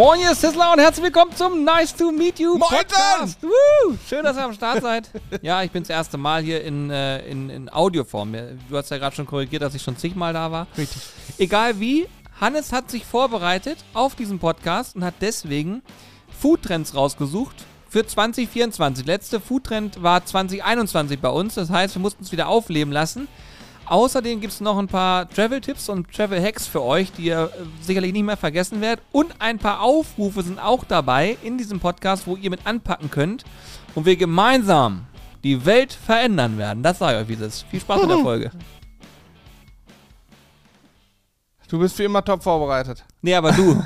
Moin, ist Tesla und herzlich willkommen zum Nice to Meet You Moin, Podcast. Woo! Schön, dass ihr am Start seid. Ja, ich bin das erste Mal hier in, äh, in, in Audioform. Du hast ja gerade schon korrigiert, dass ich schon zigmal da war. Richtig. Egal wie, Hannes hat sich vorbereitet auf diesen Podcast und hat deswegen Foodtrends rausgesucht für 2024. Letzte Foodtrend war 2021 bei uns. Das heißt, wir mussten es wieder aufleben lassen. Außerdem gibt es noch ein paar Travel-Tipps und Travel-Hacks für euch, die ihr äh, sicherlich nicht mehr vergessen werdet. Und ein paar Aufrufe sind auch dabei in diesem Podcast, wo ihr mit anpacken könnt und wir gemeinsam die Welt verändern werden. Das sage ich euch, wie es ist. Viel Spaß mit der Folge. Du bist wie immer top vorbereitet. Nee, aber du.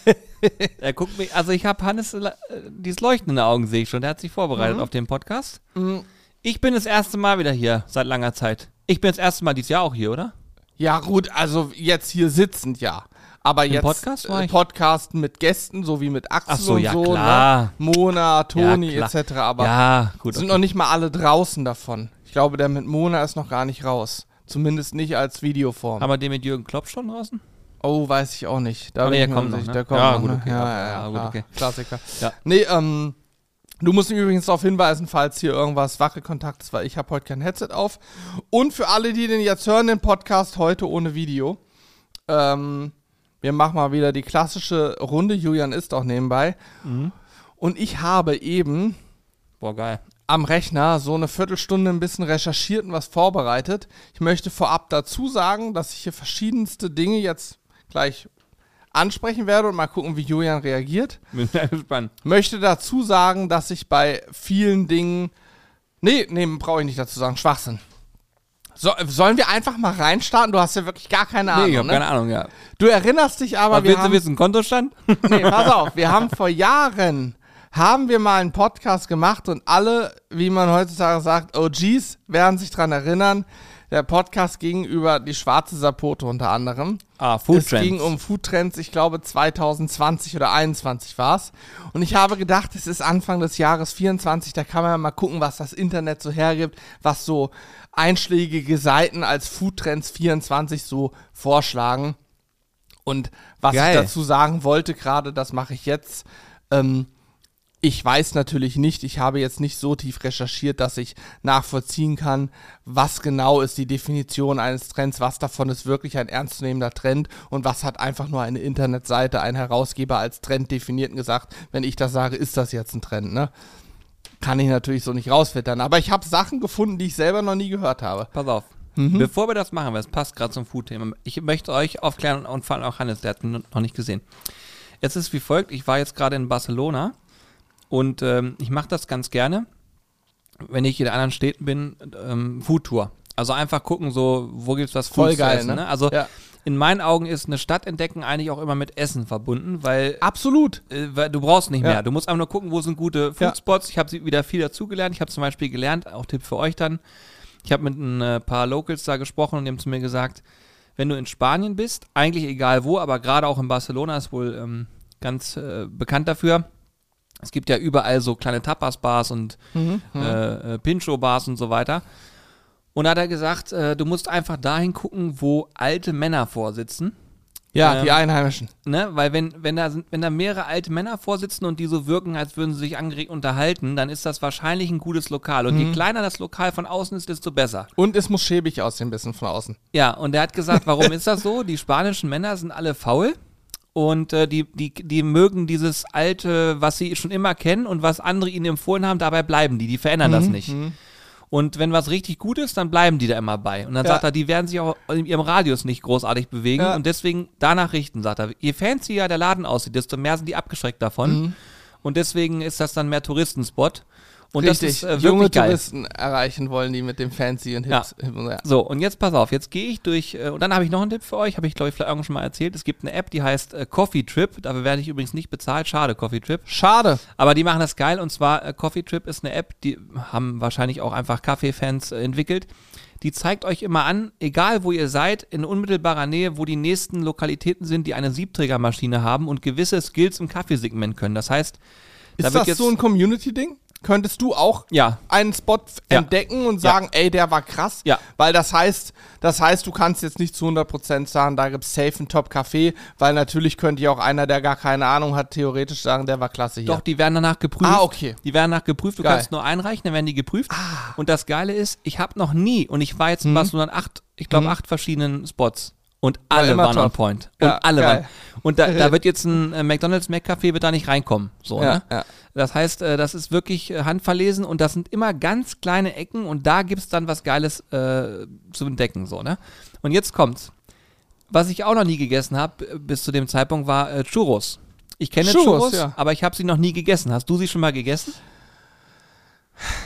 er guckt mich, also ich habe Hannes äh, dieses Leuchten in den Augen, sehe ich schon. Der hat sich vorbereitet Mhm. auf den Podcast. Mhm. Ich bin das erste Mal wieder hier, seit langer Zeit. Ich bin das erste Mal dieses Jahr auch hier, oder? Ja, gut, also jetzt hier sitzend, ja. Aber jetzt Podcast äh, Podcast mit Gästen, so wie mit Axel Ach so, und ja, so, klar. Ne? Mona, Toni Ja, etc. Aber ja, gut. sind okay. noch nicht mal alle draußen davon. Ich glaube, der mit Mona ist noch gar nicht raus. Zumindest nicht als Videoform. Haben wir den mit Jürgen Klopp schon draußen? oh, weiß ich auch nicht. Da Aber bin der kommt noch, ne? Der kommt Ja, noch, gut, ne? Ja, Ja, ja, ja, gut, okay. Klassiker. Ja. Nee, ähm, du musst mich übrigens darauf hinweisen, falls hier irgendwas Wackelkontakt ist, weil ich habe heute kein Headset auf. Und für alle, die den jetzt hören, den Podcast heute ohne Video. Ähm, wir machen mal wieder die klassische Runde. Julian ist auch nebenbei. Mhm. Und ich habe eben Boah, geil. am Rechner so eine Viertelstunde ein bisschen recherchiert und was vorbereitet. Ich möchte vorab dazu sagen, dass ich hier verschiedenste Dinge jetzt gleich ansprechen werde und mal gucken, wie Julian reagiert. Bin sehr gespannt. Möchte dazu sagen, dass ich bei vielen Dingen. Nee, nee, brauche ich nicht dazu sagen. Schwachsinn. So, sollen wir einfach mal reinstarten? Du hast ja wirklich gar keine Ahnung. Nee, ich hab ne? keine Ahnung, ja. Du erinnerst dich aber, Aber wir willst du haben, wissen, Kontostand? nee, pass auf, wir haben vor Jahren haben wir mal einen Podcast gemacht und alle, wie man heutzutage sagt, OGs werden sich dran erinnern. Der Podcast ging über die schwarze Sapote unter anderem. Ah, Food es Trends. ging um Foodtrends, ich glaube 2020 oder 21 war es. Und ich habe gedacht, es ist Anfang des Jahres 24, da kann man ja mal gucken, was das Internet so hergibt, was so einschlägige Seiten als Foodtrends 24 so vorschlagen. Und was Geil. ich dazu sagen wollte gerade, das mache ich jetzt. Ähm, ich weiß natürlich nicht, ich habe jetzt nicht so tief recherchiert, dass ich nachvollziehen kann, was genau ist die Definition eines Trends, was davon ist wirklich ein ernstzunehmender Trend und was hat einfach nur eine Internetseite, ein Herausgeber als Trend definiert und gesagt, wenn ich das sage, ist das jetzt ein Trend, ne? Kann ich natürlich so nicht rausfiltern, aber ich habe Sachen gefunden, die ich selber noch nie gehört habe. Pass auf. Mhm. Bevor wir das machen, weil es passt gerade zum Food-Thema, ich möchte euch aufklären und vor allem auch Hannes, der hat ihn noch nicht gesehen. Es ist wie folgt, ich war jetzt gerade in Barcelona und ähm, ich mache das ganz gerne, wenn ich in anderen Städten bin, ähm, Foodtour. Also einfach gucken, so, wo gibt's was Voll geil, essen, ne? ne? Also Ja. in meinen Augen ist eine Stadt entdecken eigentlich auch immer mit Essen verbunden, weil Absolut. äh, weil du brauchst nicht Ja. mehr. Du musst einfach nur gucken, wo sind gute Ja. Foodspots. Ich habe wieder viel dazugelernt. Ich habe zum Beispiel gelernt, auch Tipp für euch dann. Ich habe mit ein äh, paar Locals da gesprochen und die haben zu mir gesagt, wenn du in Spanien bist, eigentlich egal wo, aber gerade auch in Barcelona ist wohl ähm, ganz äh, bekannt dafür. Es gibt ja überall so kleine Tapas-Bars und Mhm. äh, äh, Pincho-Bars und so weiter. Und da hat er gesagt, äh, du musst einfach dahin gucken, wo alte Männer vorsitzen. Ja, Ähm, die Einheimischen. Ne? Weil wenn, wenn, da sind, wenn da mehrere alte Männer vorsitzen und die so wirken, als würden sie sich angeregt unterhalten, dann ist das wahrscheinlich ein gutes Lokal. Und je kleiner das Lokal von außen ist, desto besser. Und es muss schäbig aussehen, ein bisschen von außen. Ja, und er hat gesagt, warum ist das so? Die spanischen Männer sind alle faul. Und äh, die, die, die mögen dieses alte, was sie schon immer kennen und was andere ihnen empfohlen haben, dabei bleiben die. Die verändern Mhm, das nicht. Und wenn was richtig gut ist, dann bleiben die da immer bei. Und dann Ja. sagt er, die werden sich auch in ihrem Radius nicht großartig bewegen Ja. und deswegen danach richten, sagt er. Je fancier der Laden aussieht, desto mehr sind die abgeschreckt davon. Mhm. Und deswegen ist das dann mehr Touristenspot. Und Richtig, das ist äh, junge geil. Touristen erreichen wollen, die mit dem Fancy und Ja. Hips. Hip- ja. So, und jetzt pass auf, jetzt gehe ich durch, äh, und dann habe ich noch einen Tipp für euch, habe ich glaube ich vielleicht irgendwann schon mal erzählt. Es gibt eine App, die heißt äh, Coffee Trip, dafür werde ich übrigens nicht bezahlt, schade, Coffee Trip. Schade. Aber die machen das geil und zwar äh, Coffee Trip ist eine App, die haben wahrscheinlich auch einfach Kaffeefans äh, entwickelt. Die zeigt euch immer an, egal wo ihr seid, in unmittelbarer Nähe, wo die nächsten Lokalitäten sind, die eine Siebträgermaschine haben und gewisse Skills im Kaffeesegment können. Das heißt, da Ist wird das jetzt so ein Community-Ding? Könntest du auch Ja. einen Spot Ja. entdecken und Ja. sagen, ey, der war krass. Ja. Weil das heißt, das heißt, du kannst jetzt nicht zu 100% sagen, da gibt's safe einen Top-Café, weil natürlich könnte ja auch einer, der gar keine Ahnung hat, theoretisch sagen, der war klasse hier. Doch, die werden danach geprüft. Ah, okay. Die werden danach geprüft. Du Geil. Ah. kannst nur einreichen, dann werden die geprüft. Und das Geile ist, ich habe noch nie, und ich war jetzt in Mhm. Barcelona an acht, ich glaube, acht verschiedenen Spots. Und alle waren on top. point. Und Ja, alle geil. waren. Und da, da wird jetzt ein äh, McDonalds McCafé wird da nicht reinkommen. So, Ja, ne? ja. Das heißt, äh, das ist wirklich äh, handverlesen und das sind immer ganz kleine Ecken und da gibt's dann was Geiles äh, zu entdecken. So, ne? Und jetzt kommt's. Was ich auch noch nie gegessen habe bis zu dem Zeitpunkt war äh, Churros. Ich kenne Churros, Churros, aber ich habe sie noch nie gegessen. Hast du sie schon mal gegessen?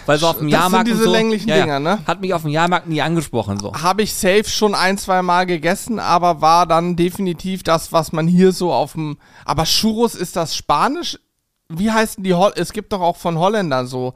Weil so auf dem Das sind Jahrmarkt diese und so, länglichen ja, ja, Dinger, ne? Hat mich auf dem Jahrmarkt nie angesprochen so. Habe ich safe schon ein, zwei Mal gegessen, aber war dann definitiv das, was man hier so auf dem. Aber Churros, ist das Spanisch? Wie heißen die Hol Es gibt doch auch von Holländern so.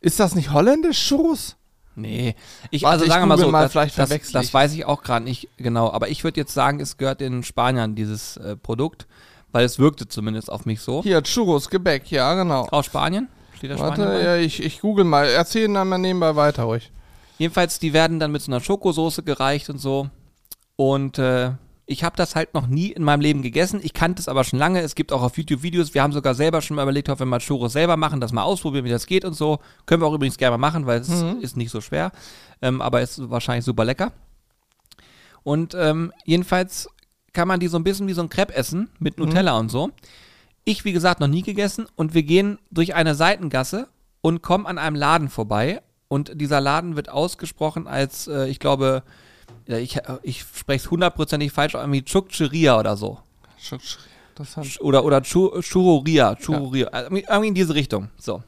Ist das nicht holländisch, Churros? Nee, ich Warte, also sagen wir mal so, mal, das, vielleicht das, das weiß ich auch gerade nicht genau, aber ich würde jetzt sagen, es gehört den Spaniern dieses äh, Produkt, weil es wirkte zumindest auf mich so. Hier, Churros, Gebäck, ja, genau. Aus Spanien? Steht da Spanien Warte, bei? ja, ich, ich google mal. Erzählen dann mal nebenbei weiter ruhig. Jedenfalls, die werden dann mit so einer Schokosoße gereicht und so. Und äh, ich habe das halt noch nie in meinem Leben gegessen. Ich kannte es aber schon lange. Es gibt auch auf YouTube Videos. Wir haben sogar selber schon mal überlegt, ob wir mal Churros selber machen, das mal ausprobieren, wie das geht und so. Können wir auch übrigens gerne mal machen, weil es ist nicht so schwer. Ähm, aber ist wahrscheinlich super lecker. Und ähm, jedenfalls kann man die so ein bisschen wie so ein Crepe essen mit Nutella und so. Ich, wie gesagt, noch nie gegessen und wir gehen durch eine Seitengasse und kommen an einem Laden vorbei und dieser Laden wird ausgesprochen als, äh, ich glaube, ja, ich, ich spreche es hundertprozentig falsch, irgendwie Chukcheria oder so. Interessant. Oder, oder Chu- Churoria, Churoria, äh, irgendwie in diese Richtung. So.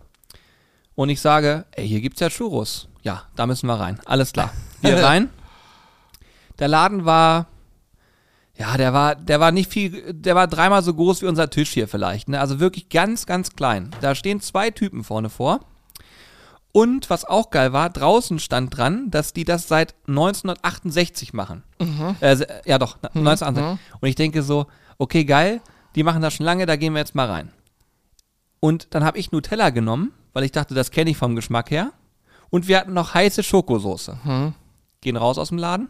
Und ich sage, ey, hier gibt's ja Churros. Ja, da müssen wir rein. Alles klar. Wir rein. Der Laden war, ja, der war, der war nicht viel, der war dreimal so groß wie unser Tisch hier vielleicht. Ne? Also wirklich ganz, ganz klein. Da stehen zwei Typen vorne vor. Und was auch geil war, draußen stand dran, dass die das seit 1968 machen. Äh, se- ja, doch, na- 1968. Und ich denke so, okay, geil, die machen das schon lange, da gehen wir jetzt mal rein. Und dann habe ich Nutella genommen, weil ich dachte, das kenne ich vom Geschmack her. Und wir hatten noch heiße Schokosoße. Gehen raus aus dem Laden.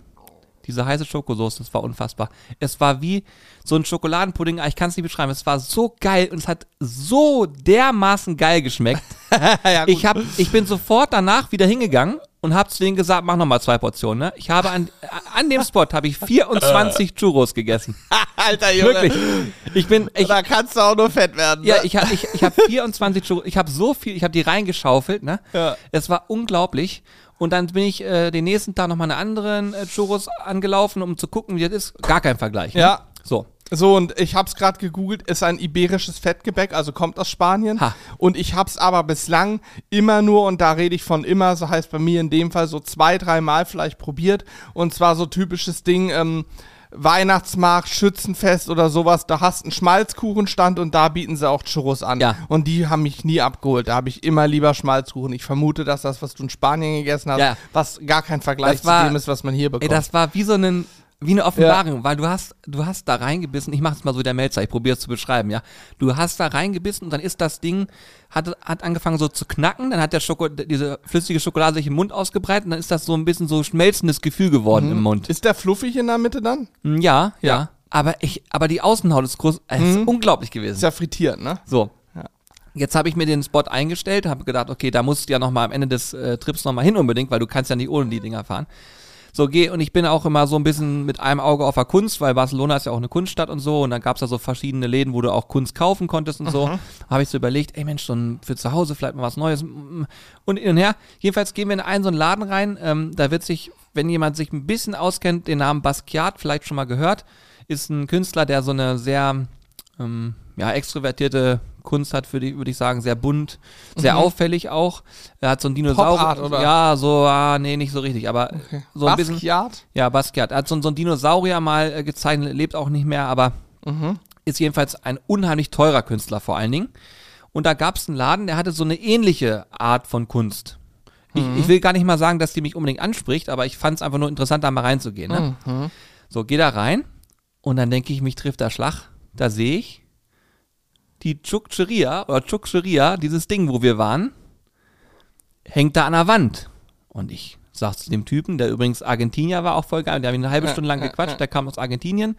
Diese heiße Schokosoße, das war unfassbar. Es war wie so ein Schokoladenpudding, ah, ich kann es nicht beschreiben. Es war so geil und es hat so dermaßen geil geschmeckt. ja, Ich, hab, ich bin sofort danach wieder hingegangen und habe zu denen gesagt, mach nochmal zwei Portionen. Ne? Ich habe an, an dem Spot habe ich 24 Churros gegessen. Alter Junge. Wirklich. Ich bin, ich, Da kannst du auch nur fett werden. ja, ne? ich habe ich, ich hab 24 Churros, ich habe so viel, ich habe die reingeschaufelt, ne? Ja. Es war unglaublich. Und dann bin ich äh, den nächsten Tag nochmal eine anderen äh, Churros angelaufen, um zu gucken, wie das ist. Gar kein Vergleich. Ne? Ja. So. So, und ich hab's gerade gegoogelt, ist ein iberisches Fettgebäck, also kommt aus Spanien. Ha. Und ich hab's aber bislang immer nur, und da rede ich von immer, so heißt bei mir in dem Fall so zwei, dreimal vielleicht probiert. Und zwar so typisches Ding, ähm, Weihnachtsmarkt, Schützenfest oder sowas, da hast einen Schmalzkuchenstand und da bieten sie auch Churros an. Ja. Und die haben mich nie abgeholt. Da habe ich immer lieber Schmalzkuchen. Ich vermute, dass das, was du in Spanien gegessen hast, Ja. was gar kein Vergleich Das war- zu dem ist, was man hier Ey, bekommt. das war wie so ein, wie eine Offenbarung, weil du hast, du hast da reingebissen, ich mach's mal so wie der Melzer, ich probiere es zu beschreiben, ja. Du hast da reingebissen und dann ist das Ding, hat, hat angefangen so zu knacken, dann hat der Schoko, diese flüssige Schokolade sich im Mund ausgebreitet und dann ist das so ein bisschen so schmelzendes Gefühl geworden im Mund. ist der fluffig in der Mitte dann? Mm, Ja, ja. Ja. Aber ich, aber die Außenhaut ist groß, äh, ist unglaublich gewesen. Ist ja frittiert, ne? So. Ja. Jetzt habe ich mir den Spot eingestellt, habe gedacht, okay, da musst du ja noch mal am Ende des äh, Trips noch mal hin unbedingt, weil du kannst ja nicht ohne die Dinger fahren. So, geh, und ich bin auch immer so ein bisschen mit einem Auge auf der Kunst, weil Barcelona ist ja auch eine Kunststadt und so, und dann gab's da so verschiedene Läden, wo du auch Kunst kaufen konntest und so. Habe ich so überlegt, ey Mensch, so ein, für zu Hause vielleicht mal was Neues. Und hin und her. Jedenfalls gehen wir in einen so einen Laden rein, ähm, da wird sich, wenn jemand sich ein bisschen auskennt, den Namen Basquiat vielleicht schon mal gehört, ist ein Künstler, der so eine sehr ähm, ja, extrovertierte Kunst hat, würde ich, würd ich sagen, sehr bunt, sehr auffällig auch. Er hat so ein Dinosaurier. Pop Art, oder? Ja, so, ah, nee, nicht so richtig, aber so ein bisschen. Basquiat? Ja, Basquiat. Er hat so, so ein Dinosaurier mal äh, gezeichnet, lebt auch nicht mehr, aber ist jedenfalls ein unheimlich teurer Künstler vor allen Dingen. Und da gab es einen Laden, der hatte so eine ähnliche Art von Kunst. Ich, ich will gar nicht mal sagen, dass die mich unbedingt anspricht, aber ich fand es einfach nur interessant, da mal reinzugehen. Ne? So, geh da rein und dann denke ich, mich trifft der Schlag. Da sehe ich die Chukcheria oder Chukcheria, dieses Ding, wo wir waren. hängt da an der Wand. Und ich sag zu dem Typen, der übrigens Argentinier war, auch voll geil, der hat mich eine halbe Stunde lang gequatscht, der kam aus Argentinien,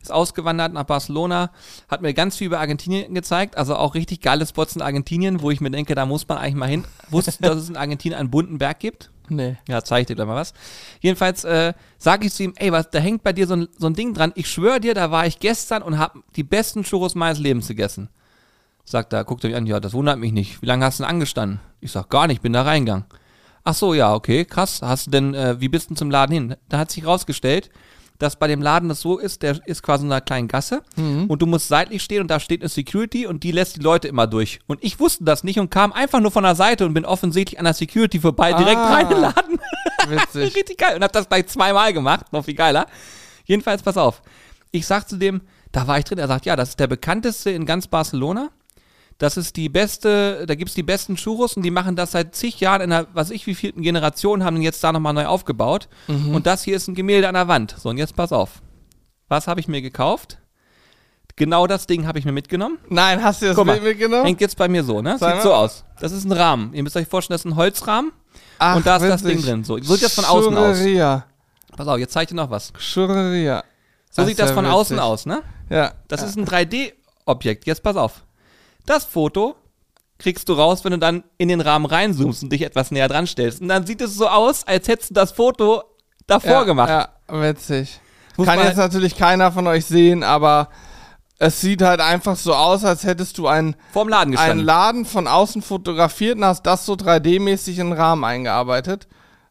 ist ausgewandert nach Barcelona, hat mir ganz viel über Argentinien gezeigt, also auch richtig geile Spots in Argentinien, wo ich mir denke, da muss man eigentlich mal hin. Wusstest du, dass es in Argentinien einen bunten Berg gibt? Nee. Ja, zeig ich dir gleich mal was. Jedenfalls äh, sage ich zu ihm, ey, was, da hängt bei dir so ein, so ein Ding dran. Ich schwöre dir, da war ich gestern und habe die besten Churros meines Lebens gegessen. Sagt er, guckt er mich an, ja, das wundert mich nicht. Wie lange hast du denn angestanden? Ich sag, gar nicht, bin da reingegangen. Ach so, ja, okay, krass. Hast du denn, äh, wie bist du denn zum Laden hin? Da hat sich rausgestellt, dass bei dem Laden das so ist, der ist quasi in einer kleinen Gasse und du musst seitlich stehen und da steht eine Security und die lässt die Leute immer durch. Und ich wusste das nicht und kam einfach nur von der Seite und bin offensichtlich an der Security vorbei, direkt Ah. rein in den Laden. Witzig. Richtig geil. Und hab das gleich zweimal gemacht, noch viel geiler. Jedenfalls, pass auf. Ich sag zu dem, da war ich drin, er sagt, ja, das ist der bekannteste in ganz Barcelona. Das ist die beste, da gibt's die besten Churros und die machen das seit zig Jahren in einer, was ich wie vierten Generation, haben den jetzt da nochmal neu aufgebaut. Und das hier ist ein Gemälde an der Wand. So, und jetzt pass auf. Was habe ich mir gekauft? Genau das Ding habe ich mir mitgenommen. Nein, hast du das Bild mitgenommen? hängt jetzt bei mir so, ne? Sieht so aus. Das ist ein Rahmen. Ihr müsst euch vorstellen, das ist ein Holzrahmen. Ach, und da ist das. Ding drin. So, so sieht das von außen aus. Churreria. Pass auf, jetzt zeig ich dir noch was. Churreria. So Das sieht das ja von witzig. außen aus, ne? Ja. Das ist ein 3D-Objekt. Jetzt pass auf. Das Foto kriegst du raus, wenn du dann in den Rahmen reinzoomst und dich etwas näher dran stellst. Und dann sieht es so aus, als hättest du das Foto davor ja, gemacht. Ja, witzig. Muss Kann jetzt halt- natürlich keiner von euch sehen, aber es sieht halt einfach so aus, als hättest du einen, Vorm Laden einen. Laden von außen fotografiert und hast das so 3D-mäßig in den Rahmen eingearbeitet.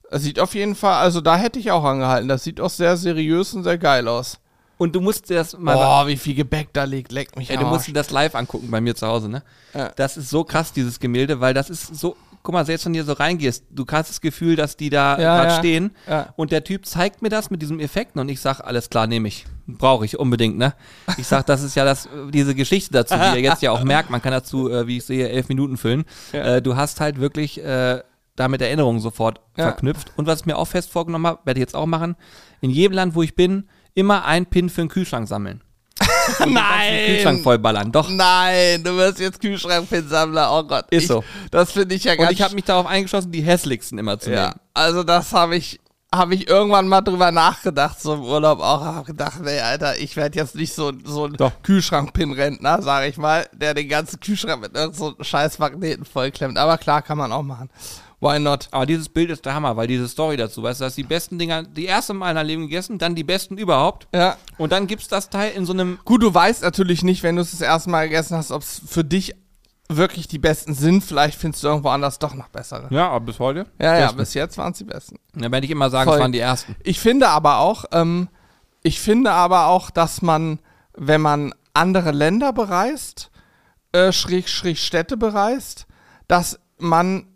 Es sieht auf jeden Fall, also da hätte ich auch angehalten. Das sieht auch sehr seriös und sehr geil aus. Und du musst dir das mal. Boah, wie viel Gebäck da liegt, leckt mich Ey, du musst dir das live angucken bei mir zu Hause, ne? Ja. Das ist so krass, dieses Gemälde, weil das ist so. Guck mal, selbst wenn du hier so reingehst, du hast das Gefühl, dass die da Ja, gerade ja. stehen. Ja. Und der Typ zeigt mir das mit diesem Effekt und ich sag, alles klar, nehme ich. Brauche ich unbedingt, ne? Ich sag, das ist ja das, diese Geschichte dazu, die ihr jetzt ja auch merkt. Man kann dazu, äh, wie ich sehe, elf Minuten füllen. Ja. Äh, du hast halt wirklich äh, damit Erinnerungen sofort Ja. verknüpft. Und was ich mir auch fest vorgenommen habe, werde ich jetzt auch machen, in jedem Land, wo ich bin, immer ein Pin für den Kühlschrank sammeln. Den Kühlschrank Nein! vollballern. Doch. Nein, du wirst jetzt Kühlschrankpinsammler. Oh Gott. Ist ich, so. Das finde ich ja ganz Und ich habe mich darauf eingeschlossen, die hässlichsten immer zu Ja, nehmen. also das habe ich, habe ich irgendwann mal drüber nachgedacht, so im Urlaub auch, habe gedacht, nee, Alter, ich werde jetzt nicht so, so ein. Kühlschrank-Pin-Rentner, sage ich mal, der den ganzen Kühlschrank mit irgend so scheiß Magneten vollklemmt. Aber klar, kann man auch machen. Why not? Aber dieses Bild ist der Hammer, weil diese Story dazu, weißt du, das ist die besten Dinger, die erste Mal in deinem Leben gegessen, dann die besten überhaupt. Ja. Und dann gibt's das Teil in so einem. Gut, du weißt natürlich nicht, wenn du es das erste Mal gegessen hast, ob es für dich wirklich die besten sind. Vielleicht findest du irgendwo anders doch noch bessere. Ja, aber bis heute. Ja, ja, bis jetzt waren es die besten. Da werde ich immer sagen, Voll. es waren die ersten. Ich finde aber auch, ähm, ich finde aber auch, dass man, wenn man andere Länder bereist, äh, schräg, schräg Städte bereist, dass man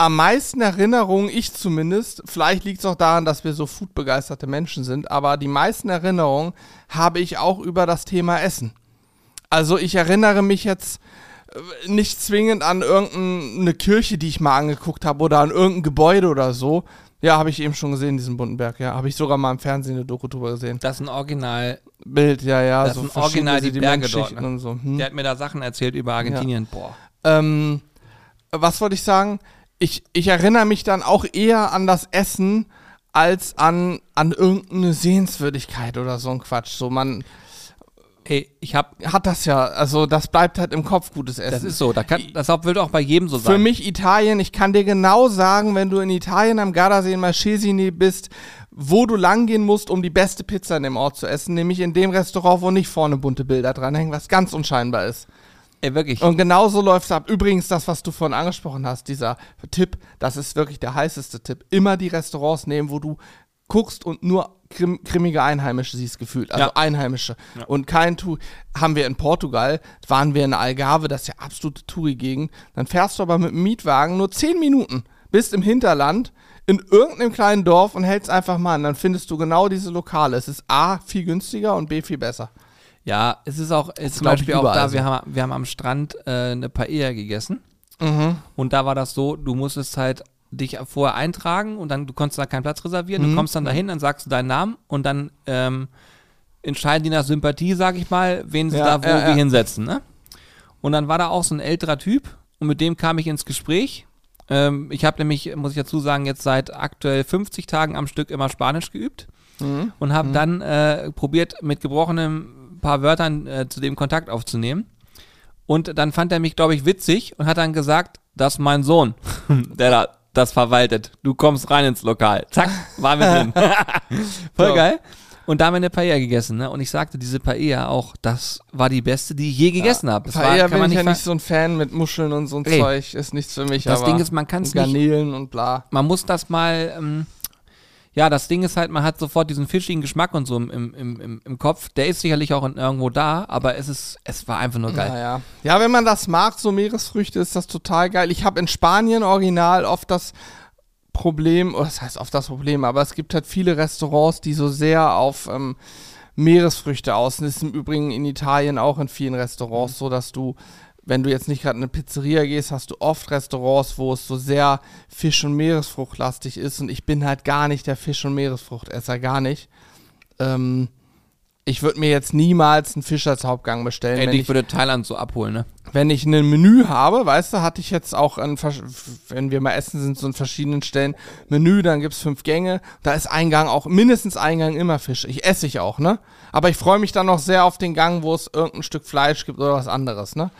am meisten Erinnerungen, ich zumindest, vielleicht liegt es auch daran, dass wir so foodbegeisterte Menschen sind, aber die meisten Erinnerungen habe ich auch über das Thema Essen. Also ich erinnere mich jetzt äh, nicht zwingend an irgendeine Kirche, die ich mal angeguckt habe oder an irgendein Gebäude oder so. Ja, habe ich eben schon gesehen, diesen bunten Berg, ja. Habe ich sogar mal im Fernsehen eine Doku drüber gesehen. Das ist ein Original. Bild, ja, ja. Das sind original die Berge dort, ne? und so. Hm. Der hat mir da Sachen erzählt über Argentinien. Boah. Ähm, was wollte ich sagen? Ich, ich erinnere mich dann auch eher an das Essen als an, an irgendeine Sehenswürdigkeit oder so ein Quatsch. So, man Ey, ich hab. hat das ja, also das bleibt halt im Kopf, gutes Essen. Das ist so. Da kann, das wird auch bei jedem so sein. Für mich Italien, ich kann dir genau sagen, wenn du in Italien am Gardasee in Marchesini bist, wo du langgehen musst, um die beste Pizza in dem Ort zu essen, nämlich in dem Restaurant, wo nicht vorne bunte Bilder dranhängen, was ganz unscheinbar ist. Ey, wirklich. Und genauso läuft es ab. Übrigens, das, was du vorhin angesprochen hast, dieser Tipp, das ist wirklich der heißeste Tipp. Immer die Restaurants nehmen, wo du guckst und nur krim grimmige Einheimische siehst gefühlt. Also Ja. Einheimische. Und kein Tu. Haben wir in Portugal, waren wir in Algarve, das ist ja absolute Touri-Gegend. Dann fährst du aber mit dem Mietwagen nur 10 Minuten, bist im Hinterland, in irgendeinem kleinen Dorf und hältst einfach mal an. Dann findest du genau diese Lokale. Es ist A, viel günstiger und B, viel besser. Ja, es ist auch, es zum Beispiel auch da, wir haben, wir haben am Strand äh, eine Paella gegessen. Mhm. Und da war das so, du musstest halt dich vorher eintragen und dann, du konntest da keinen Platz reservieren. Mhm. Du kommst dann dahin, dann sagst du deinen Namen und dann ähm, entscheiden die nach Sympathie, sag ich mal, wen sie Ja, da wo ja, ja. hinsetzen. Ne? Und dann war da auch so ein älterer Typ und mit dem kam ich ins Gespräch. Ähm, ich habe nämlich, muss ich dazu sagen, jetzt seit aktuell 50 Tagen am Stück immer Spanisch geübt Mhm. und habe dann äh, probiert, mit gebrochenem paar Wörtern äh, zu dem Kontakt aufzunehmen. Und dann fand er mich, glaube ich, witzig und hat dann gesagt, das ist mein Sohn, der da das verwaltet. Du kommst rein ins Lokal. Zack, waren wir drin. Voll Ja. geil. Und da haben wir eine Paella gegessen, ne? Und ich sagte, diese Paella auch, das war die beste, die ich je gegessen habe. Das war, Paella kann bin man ich ja nicht so ein Fan mit Muscheln und so ein Ey. Zeug. Ist nichts für mich. Das aber Ding ist, man kann's und nicht- Garnelen und bla. man muss das mal, ähm, ja, das Ding ist halt, man hat sofort diesen fischigen Geschmack und so im, im, im, im- Kopf. Der ist sicherlich auch in, irgendwo da, aber es ist, es war einfach nur geil. Naja. Ja, wenn man das mag, so Meeresfrüchte, ist das total geil. Ich habe in Spanien original oft das Problem, oder das heißt oft das Problem, aber es gibt halt viele Restaurants, die so sehr auf ähm, Meeresfrüchte aus. Und das ist im Übrigen in Italien auch in vielen Restaurants so, dass du, wenn du jetzt nicht gerade in eine Pizzeria gehst, hast du oft Restaurants, wo es so sehr Fisch- und Meeresfruchtlastig ist. Und ich bin halt gar nicht der Fisch- und Meeresfruchtesser, gar nicht. Ähm, ich würde mir jetzt niemals einen Fisch als Hauptgang bestellen. Ey, wenn ich ich würde Thailand so abholen, ne? wenn ich ein Menü habe, weißt du, hatte ich jetzt auch an, wenn wir mal essen sind, so an verschiedenen Stellen Menü, dann gibt's fünf Gänge, da ist ein Gang auch, mindestens ein Gang immer Fisch. Ich esse ich auch, ne? Aber ich freue mich dann noch sehr auf den Gang, wo es irgendein Stück Fleisch gibt oder was anderes, ne?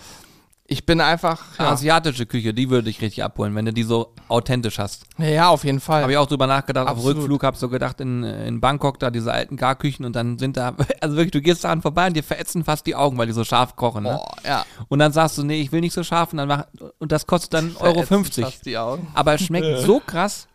Ich bin einfach, ja, Asiatische Küche, die würde ich richtig abholen, wenn du die so authentisch hast. ja, auf jeden Fall. Habe ich auch drüber nachgedacht, Absolut. auf Rückflug, habe so gedacht, in, in Bangkok, da diese alten Garküchen und dann sind da, also wirklich, du gehst daran vorbei und dir verätzen fast die Augen, weil die so scharf kochen, ne? Boah, ja. Und dann sagst du, nee, ich will nicht so scharf und dann mach, und das kostet dann Euro Verätzen 50. fast Die Augen. Aber es schmeckt so krass.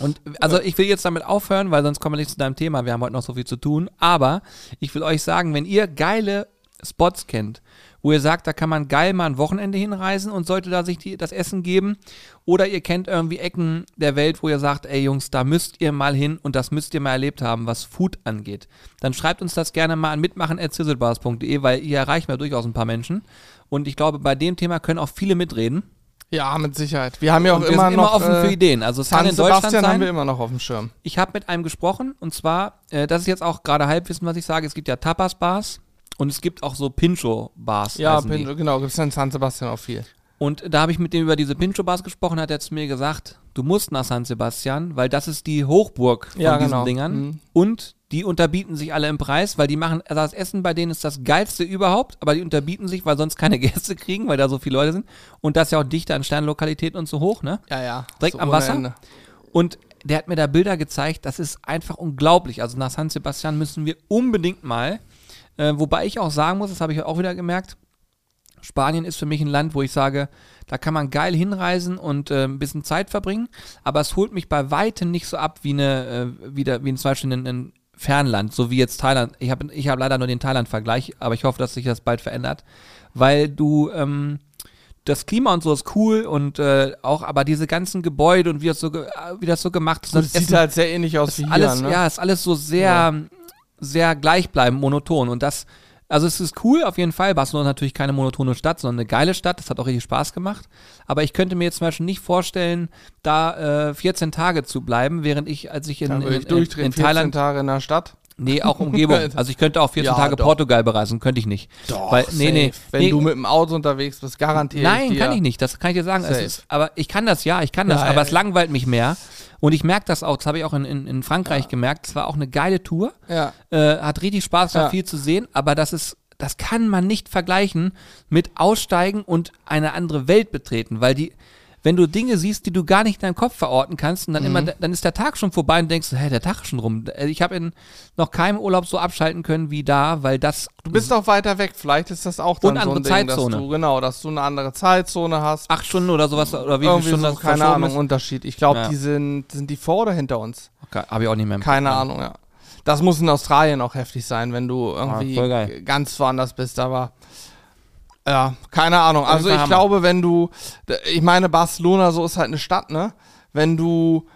Und also ich will jetzt damit aufhören, weil sonst kommen wir nicht zu deinem Thema. Wir haben heute noch so viel zu tun. Aber ich will euch sagen, wenn ihr geile Spots kennt, wo ihr sagt, da kann man geil mal ein Wochenende hinreisen und sollte da sich die, das Essen geben. Oder ihr kennt irgendwie Ecken der Welt, wo ihr sagt, ey Jungs, da müsst ihr mal hin und das müsst ihr mal erlebt haben, was Food angeht. Dann schreibt uns das gerne mal an mitmachen.zizzlebars.de, weil ihr erreicht ja durchaus ein paar Menschen. Und ich glaube, bei dem Thema können auch viele mitreden. Ja, mit Sicherheit. Wir haben ja auch wir immer sind immer noch offen für äh, Ideen. Also es kann San in Deutschland Sebastian haben sein. wir immer noch auf dem Schirm. Ich habe mit einem gesprochen und zwar, äh, das ist jetzt auch gerade Halbwissen, was ich sage. Es gibt ja Tapas-Bars und es gibt auch so Pincho-Bars. Ja, heißen die. Pin- genau, gibt's in San Sebastian auch viel. Und da habe ich mit dem über diese Pincho-Bars gesprochen, hat er zu mir gesagt, du musst nach San Sebastian, weil das ist die Hochburg von Ja, diesen genau. Dingern. Mhm. Und die unterbieten sich alle im Preis, weil die machen, also das Essen bei denen ist das geilste überhaupt, aber die unterbieten sich, weil sonst keine Gäste kriegen, weil da so viele Leute sind. Und das ist ja auch dichter an Sternlokalitäten und so hoch, ne? Ja, ja. Direkt So am Wasser? Ende. Und der hat mir da Bilder gezeigt, das ist einfach unglaublich. Also nach San Sebastian müssen wir unbedingt mal. Äh, wobei ich auch sagen muss, das habe ich auch wieder gemerkt, Spanien ist für mich ein Land, wo ich sage, da kann man geil hinreisen und äh, ein bisschen Zeit verbringen, aber es holt mich bei weitem nicht so ab wie eine, äh, wie, der, wie zum Beispiel ein, ein Fernland, so wie jetzt Thailand. Ich habe ich hab leider nur den Thailand-Vergleich, aber ich hoffe, dass sich das bald verändert, weil du ähm, das Klima und so ist cool und äh, auch, aber diese ganzen Gebäude und wie das so, ge- wie das so gemacht ist, das es sieht Essen- halt sehr ähnlich aus wie hier, alles, ne? ja, ist alles so sehr, sehr gleichbleibend, monoton. Und das, also es ist cool auf jeden Fall. Barcelona ist natürlich keine monotone Stadt, sondern eine geile Stadt. Das hat auch richtig Spaß gemacht. Aber ich könnte mir jetzt zum Beispiel nicht vorstellen, da äh, 14 Tage zu bleiben, während ich, als ich in, in, ich in, in 14 Thailand, Tage in der Stadt. nee, auch Umgebung. Also ich könnte auch 14 Ja, Tage doch. Portugal bereisen, könnte ich nicht. Weil, nee, nee. Wenn nee, du mit dem Auto unterwegs bist, garantiere Nein, ich kann ich nicht. Das kann ich dir sagen. Ist, aber ich kann das, ja, ich kann das, Ja, aber ja, es langweilt mich mehr. Und ich merke das auch, das habe ich auch in, in, in Frankreich gemerkt. Es war auch eine geile Tour. Ja. Äh, hat richtig Spaß gemacht, Ja. viel zu sehen, aber das ist, das kann man nicht vergleichen mit Aussteigen und eine andere Welt betreten, weil die, wenn du Dinge siehst, die du gar nicht in deinem Kopf verorten kannst, und dann Mhm. immer, dann ist der Tag schon vorbei und denkst, hä, der Tag ist schon rum. Äh, Ich habe in noch keinem Urlaub so abschalten können wie da, weil das Du bist auch weiter weg. Vielleicht ist das auch dann Und so ein andere Ding, dass Zeitzone. du, genau, dass du eine andere Zeitzone hast. acht Stunden oder sowas oder wie viele Stunden so, das keine Ahnung, ist. Unterschied. Ich glaube, Ja. die sind, sind die vor oder hinter uns? Okay, habe ich auch nicht mehr. Keine Kopf. Ahnung, ja. Das muss in Australien auch heftig sein, wenn du Ah, irgendwie geil. ganz woanders bist, aber ja, keine Ahnung. Also ich glaube, wenn du, ich meine, Barcelona so ist halt eine Stadt, ne? Wenn du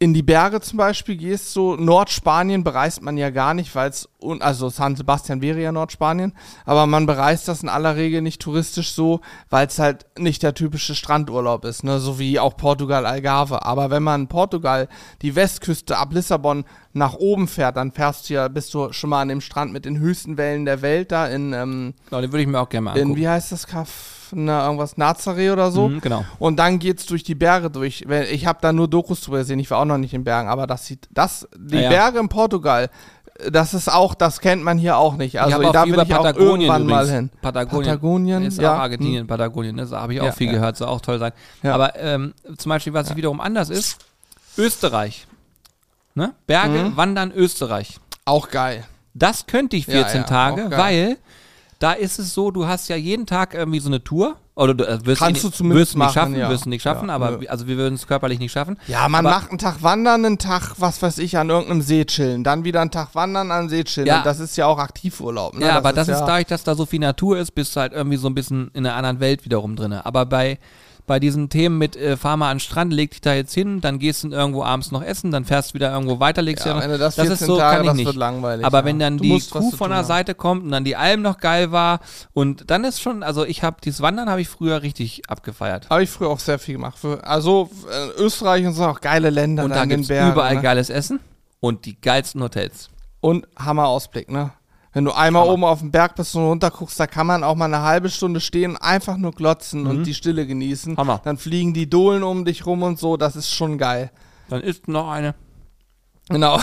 in die Berge zum Beispiel gehst, so Nordspanien bereist man ja gar nicht, weil es und also San Sebastian wäre ja Nordspanien, aber man bereist das in aller Regel nicht touristisch so, weil es halt nicht der typische Strandurlaub ist, ne, so wie auch Portugal Algarve. Aber wenn man in Portugal die Westküste ab Lissabon nach oben fährt, dann fährst du ja, bist du schon mal an dem Strand mit den höchsten Wellen der Welt da in, ähm, Genau, den würde ich mir auch gerne mal in angucken. wie heißt das Kaff? Na, irgendwas Nazaré oder so. Mhm, genau. Und dann geht's durch die Berge durch. Ich habe da nur Dokus drüber gesehen, ich war auch noch nicht in Bergen, aber das sieht, das, die Ja, ja. Berge in Portugal, das ist auch, das kennt man hier auch nicht. ich Also auch da über ich auch Patagonien irgendwann mal übrigens. hin. Patagonien, Patagonien, ist ja. auch Argentinien, Patagonien, ne? da habe ich auch Ja, viel ja. gehört, soll auch toll sein. Aber ähm, zum Beispiel, was wiederum anders ist, Österreich. Ne? Berge, Mhm. Wandern, Österreich. Auch geil. Das könnte ich Ja, 14 ja, Tage, weil da ist es so, du hast ja jeden Tag irgendwie so eine Tour. Oder du äh, wirst, Kannst eh du nicht- zumindest wirst du nicht machen, schaffen, ja. wirst nicht schaffen, Ja, aber wir- also wir würden es körperlich nicht schaffen. Ja, man Aber- macht einen Tag wandern, einen Tag, was weiß ich, an irgendeinem See chillen, dann wieder einen Tag wandern an See chillen. Ja. Und das ist ja auch Aktivurlaub. Ne? Ja, aber das ist ja, dadurch, dass da so viel Natur ist, bist du halt irgendwie so ein bisschen in einer anderen Welt wiederum drin. Aber bei, bei diesen Themen mit äh, fahr mal an den Strand, leg dich da jetzt hin, dann gehst du irgendwo abends noch essen, dann fährst du wieder irgendwo weiter, legst Ja, ja, noch. wenn du das das 14 ist so, Tage, kann ich das nicht. wird langweilig. Aber ja. wenn dann Du die Kuh von der haben. Seite kommt und dann die Alm noch geil war und dann ist schon, also ich habe dieses Wandern habe ich früher richtig abgefeiert. Habe ich früher auch sehr viel gemacht. Für, also äh, Österreich und so auch geile Länder Und da gibt's Bergen. überall ne? geiles Essen und die geilsten Hotels. Und Hammerausblick, ne? Wenn du einmal oben auf dem Berg bist und runter guckst, da kann man auch mal eine halbe Stunde stehen, einfach nur glotzen und die Stille genießen. Mhm. Hammer. Dann fliegen die Dohlen um dich rum und so, das ist schon geil. Dann isst noch eine. Genau.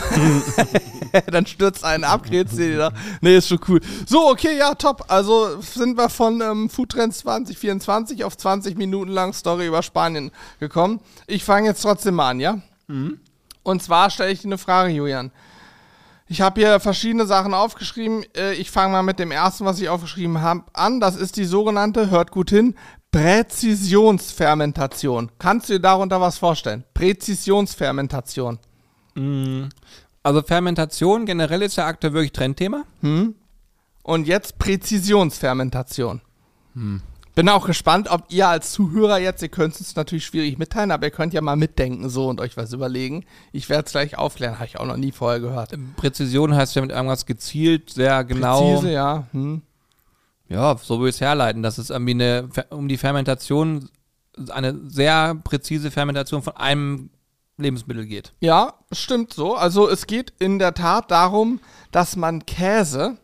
dann stürzt einen ab, dir wieder. Nee, ist schon cool. So, okay, ja, top. Also sind wir von ähm, Foodtrends 2024 auf 20 Minuten lang Story über Spanien gekommen. Ich fange jetzt trotzdem mal an, ja? Und zwar stelle ich dir eine Frage, Julian. Ich habe hier verschiedene Sachen aufgeschrieben. Äh, Ich fange mal mit dem ersten, was ich aufgeschrieben habe, an. Das ist die sogenannte, hört gut hin, Präzisionsfermentation. Kannst du dir darunter was vorstellen? Präzisionsfermentation. Also Fermentation generell ist ja aktuell wirklich Trendthema. Und jetzt Präzisionsfermentation. Bin auch gespannt, ob ihr als Zuhörer jetzt, ihr könnt es natürlich schwierig mitteilen, aber ihr könnt ja mal mitdenken so und euch was überlegen. Ich werde es gleich aufklären, habe ich auch noch nie vorher gehört. Präzision heißt ja mit irgendwas gezielt, sehr genau. Präzise, ja. Hm. Ja, so würde ich es herleiten, dass es irgendwie eine, um die Fermentation, eine sehr präzise Fermentation von einem Lebensmittel geht. Ja, stimmt so. Also es geht in der Tat darum, dass man Käse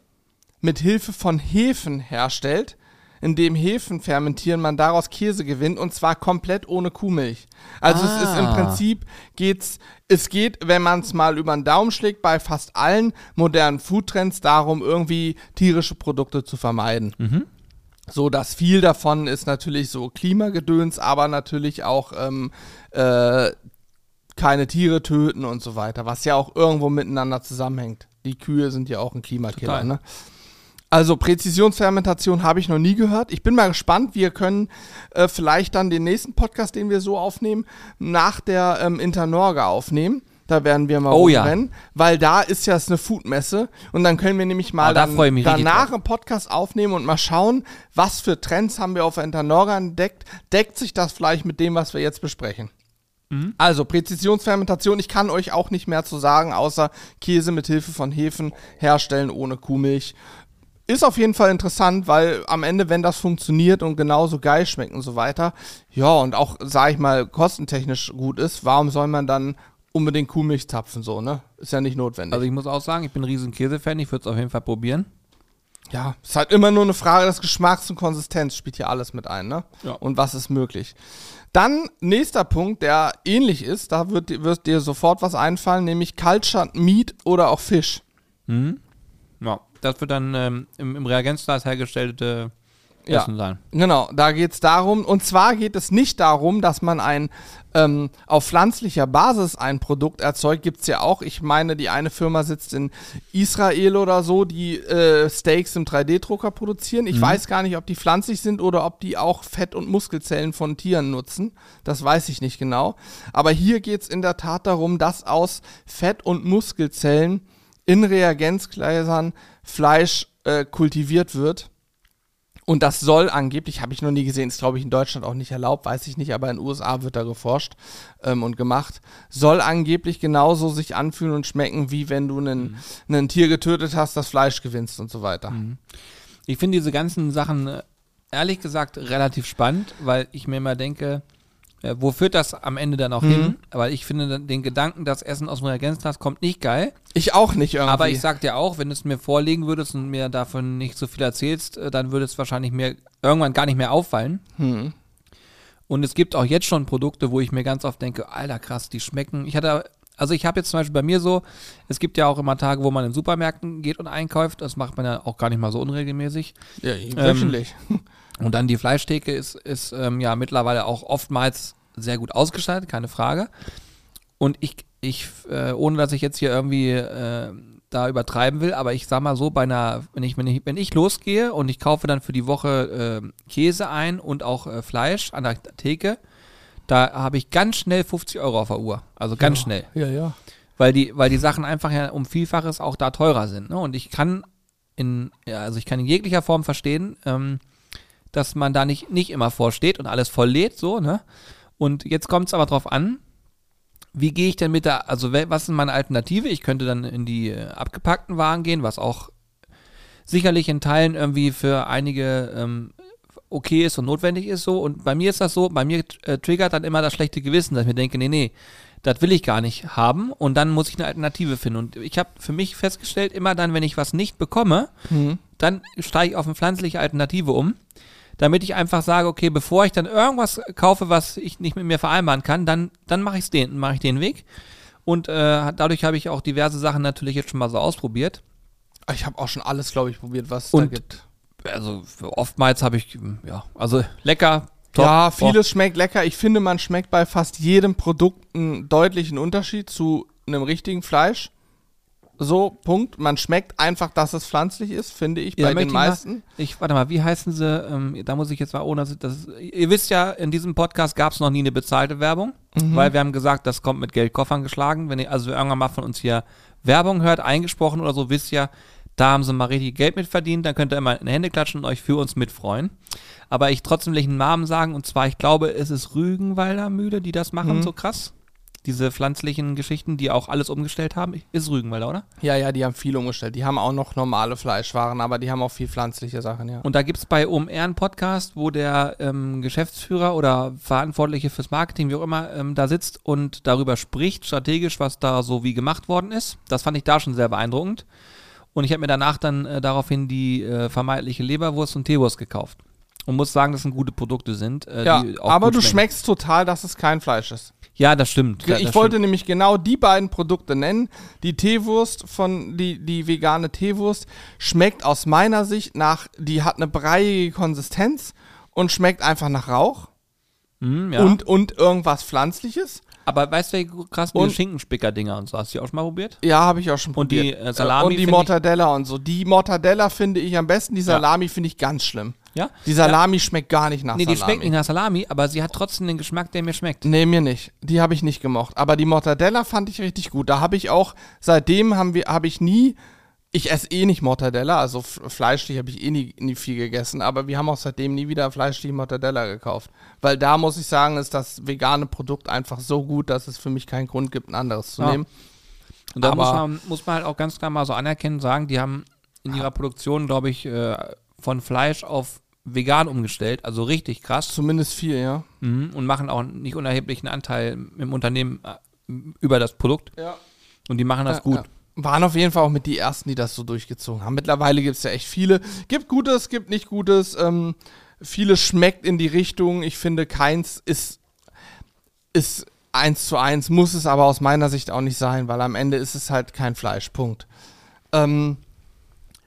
mit Hilfe von Hefen herstellt, indem Hefen fermentieren, man daraus Käse gewinnt und zwar komplett ohne Kuhmilch. Also es ist im Ah. Prinzip geht's, es geht, wenn man es mal über den Daumen schlägt, bei fast allen modernen Foodtrends darum, irgendwie tierische Produkte zu vermeiden. So, dass viel davon ist natürlich so Klimagedöns, aber natürlich auch ähm, äh, keine Tiere töten und so weiter, was ja auch irgendwo miteinander zusammenhängt. Die Kühe sind ja auch ein Klimakiller, ne? Also Präzisionsfermentation habe ich noch nie gehört. Ich bin mal gespannt. Wir können äh, vielleicht dann den nächsten Podcast, den wir so aufnehmen, nach der ähm, Internorga aufnehmen. Da werden wir mal Oh ja. rumrennen, weil da ist ja es eine Foodmesse und dann können wir nämlich mal Ah, da dann ich mich richtig danach einen Podcast aufnehmen und mal schauen, was für Trends haben wir auf der Internorga entdeckt. Deckt sich das vielleicht mit dem, was wir jetzt besprechen? Mhm. Also Präzisionsfermentation, ich kann euch auch nicht mehr zu sagen, außer Käse mit Hilfe von Hefen herstellen ohne Kuhmilch. Ist auf jeden Fall interessant, weil am Ende, wenn das funktioniert und genauso geil schmeckt und so weiter, ja, und auch, sag ich mal, kostentechnisch gut ist, warum soll man dann unbedingt Kuhmilch zapfen, so, ne? Ist ja nicht notwendig. Also ich muss auch sagen, ich bin ein riesen Käsefan, ich würde es auf jeden Fall probieren. Ja, ist halt immer nur eine Frage des Geschmacks und Konsistenz, spielt hier alles mit ein, ne? Ja. Und was ist möglich. Dann nächster Punkt, der ähnlich ist, da wird, dir- wird dir sofort was einfallen, nämlich Cultured Meat oder auch Fisch. Ja, das wird dann ähm, im, im Reagenzglas hergestellte Ja. Essen sein. Genau, da geht es darum, und zwar geht es nicht darum, dass man ein ähm, auf pflanzlicher Basis ein Produkt erzeugt, gibt es ja auch. Ich meine, die eine Firma sitzt in Israel oder so, die äh, Steaks im 3D-Drucker produzieren. Ich weiß gar nicht, ob die pflanzlich sind oder ob die auch Fett- und Muskelzellen von Tieren nutzen. Das weiß ich nicht genau. Aber hier geht es in der Tat darum, dass aus Fett- und Muskelzellen in Reagenzgläsern Fleisch äh, kultiviert wird. Und das soll angeblich, habe ich noch nie gesehen, ist glaube ich in Deutschland auch nicht erlaubt, weiß ich nicht, aber in den USA wird da geforscht ähm, und gemacht, soll angeblich genauso sich anfühlen und schmecken, wie wenn du einen, mhm. ein Tier getötet hast, das Fleisch gewinnst und so weiter. Mhm. Ich finde diese ganzen Sachen äh, ehrlich gesagt relativ spannend, weil ich mir immer denke, ja, wo führt das am Ende dann auch mhm. hin? Weil ich finde den Gedanken, dass Essen aus dem Reagenzglas kommt, nicht geil. Ich auch nicht irgendwie. Aber ich sag dir auch, wenn du es mir vorlegen würdest und mir davon nicht so viel erzählst, äh, dann würde es wahrscheinlich mir irgendwann gar nicht mehr auffallen. Mhm. Und es gibt auch jetzt schon Produkte, wo ich mir ganz oft denke, alter krass, die schmecken. Ich hatte, also ich habe jetzt zum Beispiel bei mir so, es gibt ja auch immer Tage, wo man in Supermärkten geht und einkauft. Das macht man ja auch gar nicht mal so unregelmäßig. Ja, wöchentlich. Ähm, und dann die Fleischtheke ist, ist ähm, ja mittlerweile auch oftmals sehr gut ausgestaltet, keine Frage. Und ich, ich äh, ohne dass ich jetzt hier irgendwie äh, da übertreiben will, aber ich sag mal so, bei einer, wenn ich, wenn ich, wenn ich losgehe und ich kaufe dann für die Woche äh, Käse ein und auch äh, Fleisch an der Theke, da habe ich ganz schnell 50 Euro auf der Uhr. Also ganz ja, schnell. Ja, ja. Weil die, weil die Sachen einfach ja um Vielfaches auch da teurer sind. Ne? Und ich kann in, ja, also ich kann in jeglicher Form verstehen, ähm, dass man da nicht, nicht immer vorsteht und alles voll lädt, so, ne? Und jetzt kommt es aber drauf an, wie gehe ich denn mit der, also was ist meine Alternative? Ich könnte dann in die äh, abgepackten Waren gehen, was auch sicherlich in Teilen irgendwie für einige ähm, okay ist und notwendig ist so. Und bei mir ist das so, bei mir äh, triggert dann immer das schlechte Gewissen, dass ich mir denke, nee, nee, das will ich gar nicht haben und dann muss ich eine Alternative finden. Und ich habe für mich festgestellt, immer dann, wenn ich was nicht bekomme, mhm. dann steige ich auf eine pflanzliche Alternative um, damit ich einfach sage, okay, bevor ich dann irgendwas kaufe, was ich nicht mit mir vereinbaren kann, dann, dann mache ich den, mache ich den Weg. Und äh, dadurch habe ich auch diverse Sachen natürlich jetzt schon mal so ausprobiert. Ich habe auch schon alles, glaube ich, probiert, was es da gibt. Also oftmals habe ich, ja, also lecker, Top. Ja, vieles oh. schmeckt lecker. Ich finde, man schmeckt bei fast jedem Produkt einen deutlichen Unterschied zu einem richtigen Fleisch. So, Punkt. Man schmeckt einfach, dass es pflanzlich ist, finde ich, ja, bei den meisten. Mal, ich, warte mal, wie heißen sie? Ähm, da muss ich jetzt mal, ohne dass das, ihr wisst ja, in diesem Podcast gab es noch nie eine bezahlte Werbung, mhm. weil wir haben gesagt, das kommt mit Geldkoffern geschlagen. Wenn ihr also irgendwann mal von uns hier Werbung hört, eingesprochen oder so, wisst ihr, da haben sie mal richtig Geld mit verdient, dann könnt ihr immer in die Hände klatschen und euch für uns mitfreuen. Aber ich trotzdem will ich einen Namen sagen, und zwar, ich glaube, es ist Rügenwalder Mühle, die das machen, mhm. so krass. Diese pflanzlichen Geschichten, die auch alles umgestellt haben. Ist Rügenwalder, oder? Ja, ja, die haben viel umgestellt. Die haben auch noch normale Fleischwaren, aber die haben auch viel pflanzliche Sachen, ja. Und da gibt es bei OMR einen Podcast, wo der ähm, Geschäftsführer oder Verantwortliche fürs Marketing, wie auch immer, ähm, da sitzt und darüber spricht, strategisch, was da so wie gemacht worden ist. Das fand ich da schon sehr beeindruckend. Und ich habe mir danach dann äh, daraufhin die äh, vermeintliche Leberwurst und Teewurst gekauft. Und muss sagen, dass es gute Produkte sind. Äh, ja, aber du schmeckst total, dass es kein Fleisch ist. Ja, das stimmt. ich das wollte stimmt. nämlich genau die beiden Produkte nennen. Die Teewurst von, die, die vegane Teewurst schmeckt aus meiner Sicht nach, die hat eine breiige Konsistenz und schmeckt einfach nach Rauch. Mm, ja. und, und irgendwas Pflanzliches. Aber weißt du, wie krass die Schinkenspicker-Dinger und so, hast du die auch schon mal probiert? Ja, habe ich auch schon probiert. Und die äh, Salami. Und die Mortadella und so. Die Mortadella finde ich am besten, die Salami ja. finde ich ganz schlimm. Ja? Die Salami ja. schmeckt gar nicht nach nee, Salami. Nee, die schmeckt nicht nach Salami, aber sie hat trotzdem den Geschmack, der mir schmeckt. Nee, mir nicht. Die habe ich nicht gemocht. Aber die Mortadella fand ich richtig gut. Da habe ich auch, seitdem habe ich nie ich esse eh nicht Mortadella, also fleischlich habe ich eh nie, nie, viel gegessen, aber wir haben auch seitdem nie wieder fleischlich Mortadella gekauft. Weil da muss ich sagen, ist das vegane Produkt einfach so gut, dass es für mich keinen Grund gibt, ein anderes zu ja. nehmen. Und da muss man, muss man halt auch ganz klar mal so anerkennen, sagen, die haben in ihrer Produktion, glaube ich, äh, von Fleisch auf vegan umgestellt, also richtig krass. Zumindest viel, ja. Mhm. Und machen auch nicht unerheblichen Anteil im Unternehmen äh, über das Produkt. Ja. Und die machen das ja, gut. Ja waren auf jeden Fall auch mit die ersten, die das so durchgezogen haben. Mittlerweile gibt es ja echt viele. Gibt Gutes, gibt nicht Gutes. Ähm, vieles schmeckt in die Richtung. Ich finde, keins ist, ist eins zu eins, muss es aber aus meiner Sicht auch nicht sein, weil am Ende ist es halt kein Fleisch. Punkt. Ähm,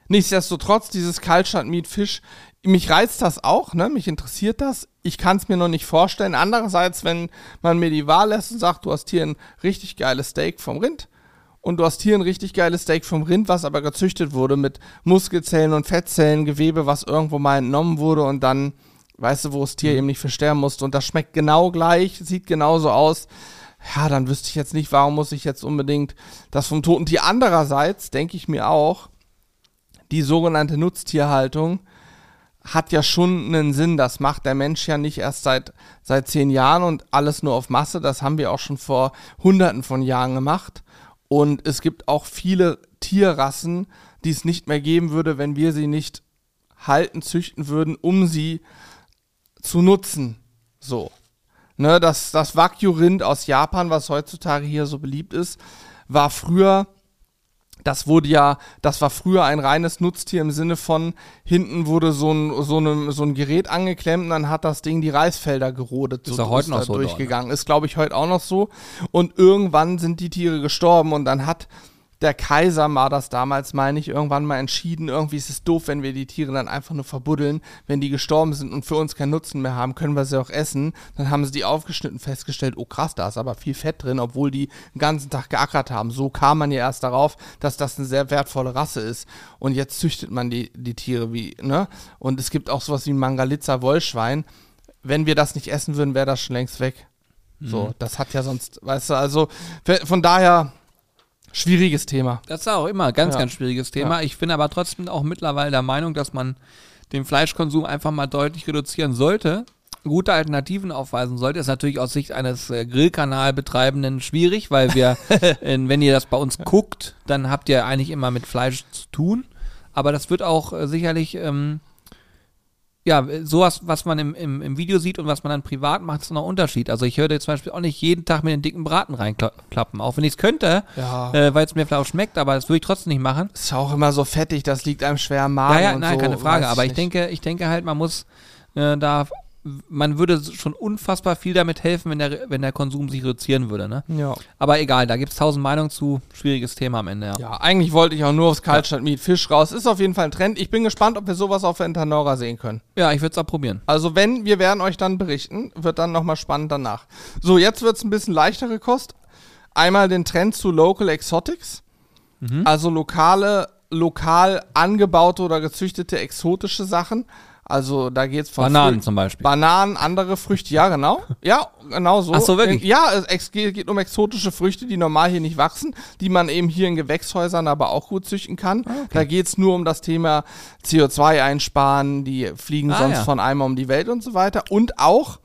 nichtsdestotrotz, dieses Kaltstand Meat Fisch, mich reizt das auch, ne? Mich interessiert das. Ich kann es mir noch nicht vorstellen. Andererseits, wenn man mir die Wahl lässt und sagt, du hast hier ein richtig geiles Steak vom Rind, und du hast hier ein richtig geiles Steak vom Rind, was aber gezüchtet wurde mit Muskelzellen und Fettzellen, Gewebe, was irgendwo mal entnommen wurde und dann, weißt du, wo das Tier mhm. eben nicht versterben musste und das schmeckt genau gleich, sieht genauso aus. Ja, dann wüsste ich jetzt nicht, warum muss ich jetzt unbedingt das vom toten Tier. Andererseits denke ich mir auch, die sogenannte Nutztierhaltung hat ja schon einen Sinn. Das macht der Mensch ja nicht erst seit, seit zehn Jahren und alles nur auf Masse. Das haben wir auch schon vor hunderten von Jahren gemacht. Und es gibt auch viele Tierrassen, die es nicht mehr geben würde, wenn wir sie nicht halten, züchten würden, um sie zu nutzen. So. Ne, das, das Wagyu-Rind aus Japan, was heutzutage hier so beliebt ist, war früher das wurde ja, das war früher ein reines Nutztier im Sinne von, hinten wurde so ein, so, eine, so ein Gerät angeklemmt und dann hat das Ding die Reisfelder gerodet. Ist so heute noch so durchgegangen. Dort, ne? Ist, glaube ich, heute auch noch so. Und irgendwann sind die Tiere gestorben und dann hat der Kaiser war das damals, meine ich, irgendwann mal entschieden, irgendwie ist es doof, wenn wir die Tiere dann einfach nur verbuddeln. Wenn die gestorben sind und für uns keinen Nutzen mehr haben, können wir sie auch essen. Dann haben sie die aufgeschnitten, festgestellt, oh krass, da ist aber viel Fett drin, obwohl die den ganzen Tag geackert haben. So kam man ja erst darauf, dass das eine sehr wertvolle Rasse ist. Und jetzt züchtet man die, die Tiere wie, ne? Und es gibt auch sowas wie ein Mangalitza Wollschwein. Wenn wir das nicht essen würden, wäre das schon längst weg. So, mhm. das hat ja sonst, weißt du, also von daher Schwieriges Thema. Das ist auch immer ein ganz, ja. ganz schwieriges Thema. Ja. Ich bin aber trotzdem auch mittlerweile der Meinung, dass man den Fleischkonsum einfach mal deutlich reduzieren sollte. Gute Alternativen aufweisen sollte, ist natürlich aus Sicht eines äh, Grillkanalbetreibenden schwierig, weil wir, in, wenn ihr das bei uns guckt, dann habt ihr eigentlich immer mit Fleisch zu tun. Aber das wird auch äh, sicherlich ähm, ja, sowas, was man im, im, im Video sieht und was man dann privat macht, ist noch ein Unterschied. Also ich höre zum Beispiel auch nicht jeden Tag mit den dicken Braten reinklappen, auch wenn ich es könnte, ja. äh, weil es mir vielleicht auch schmeckt, aber das würde ich trotzdem nicht machen. Ist auch immer so fettig, das liegt einem schwer am Magen. Ja, ja, nein, so, keine Frage. Aber ich denke, ich denke halt, man muss äh, da man würde schon unfassbar viel damit helfen, wenn der, wenn der Konsum sich reduzieren würde. Ne? Ja. Aber egal, da gibt es tausend Meinungen zu. Schwieriges Thema am Ende, ja. Ja, eigentlich wollte ich auch nur aufs Kaltstadt Meat Fisch raus. Ist auf jeden Fall ein Trend. Ich bin gespannt, ob wir sowas auf der Internorga sehen können. Ja, ich würde es auch probieren. Also wenn, wir werden euch dann berichten. Wird dann nochmal spannend danach. So, jetzt wird es ein bisschen leichtere Kost. Einmal den Trend zu Local Exotics. Mhm. Also lokale, lokal angebaute oder gezüchtete exotische Sachen. Also da geht es von Bananen Frü zum Beispiel. Bananen, andere Früchte, ja genau. Ja, genau so. Ach so, wirklich? Ja, es geht um exotische Früchte, die normal hier nicht wachsen, die man eben hier in Gewächshäusern aber auch gut züchten kann. Ah, okay. Da geht es nur um das Thema CO2 einsparen, die fliegen ah, sonst ja. von einmal um die Welt und so weiter. Und auch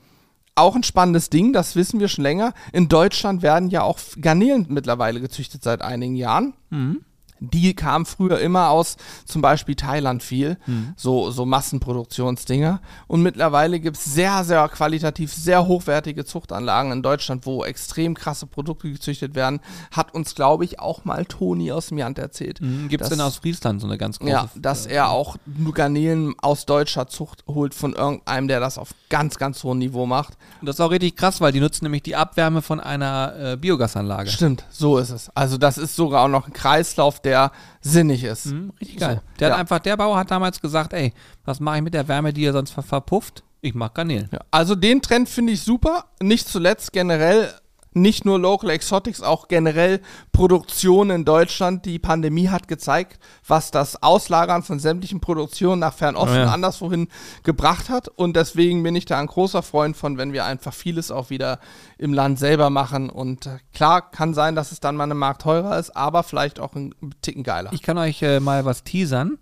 auch ein spannendes Ding, das wissen wir schon länger. In Deutschland werden ja auch Garnelen mittlerweile gezüchtet seit einigen Jahren. Mhm die kam früher immer aus zum Beispiel Thailand viel, mhm. so, so Massenproduktionsdinger. Und mittlerweile gibt es sehr, sehr qualitativ, sehr hochwertige Zuchtanlagen in Deutschland, wo extrem krasse Produkte gezüchtet werden. Hat uns, glaube ich, auch mal Toni aus dem Jant erzählt. Mhm. Gibt es denn aus Friesland so eine ganz große? Ja, dass er auch Garnelen aus deutscher Zucht holt von irgendeinem, der das auf ganz, ganz hohem Niveau macht. Und das ist auch richtig krass, weil die nutzen nämlich die Abwärme von einer äh, Biogasanlage. Stimmt, so ist es. Also das ist sogar auch noch ein Kreislauf, der der sinnig ist. Mhm, richtig geil. So, der ja. hat einfach, der Bauer hat damals gesagt, ey, was mache ich mit der Wärme, die ihr sonst ver verpufft? Ich mache Garnelen. Ja, also den Trend finde ich super. Nicht zuletzt generell nicht nur Local Exotics, auch generell Produktion in Deutschland. Die Pandemie hat gezeigt, was das Auslagern von sämtlichen Produktionen nach Fernost oh ja. und anderswohin gebracht hat. Und deswegen bin ich da ein großer Freund von, wenn wir einfach vieles auch wieder im Land selber machen. Und äh, klar, kann sein, dass es dann mal eine Markt teurer ist, aber vielleicht auch ein Ticken geiler. Ich kann euch äh, mal was teasern.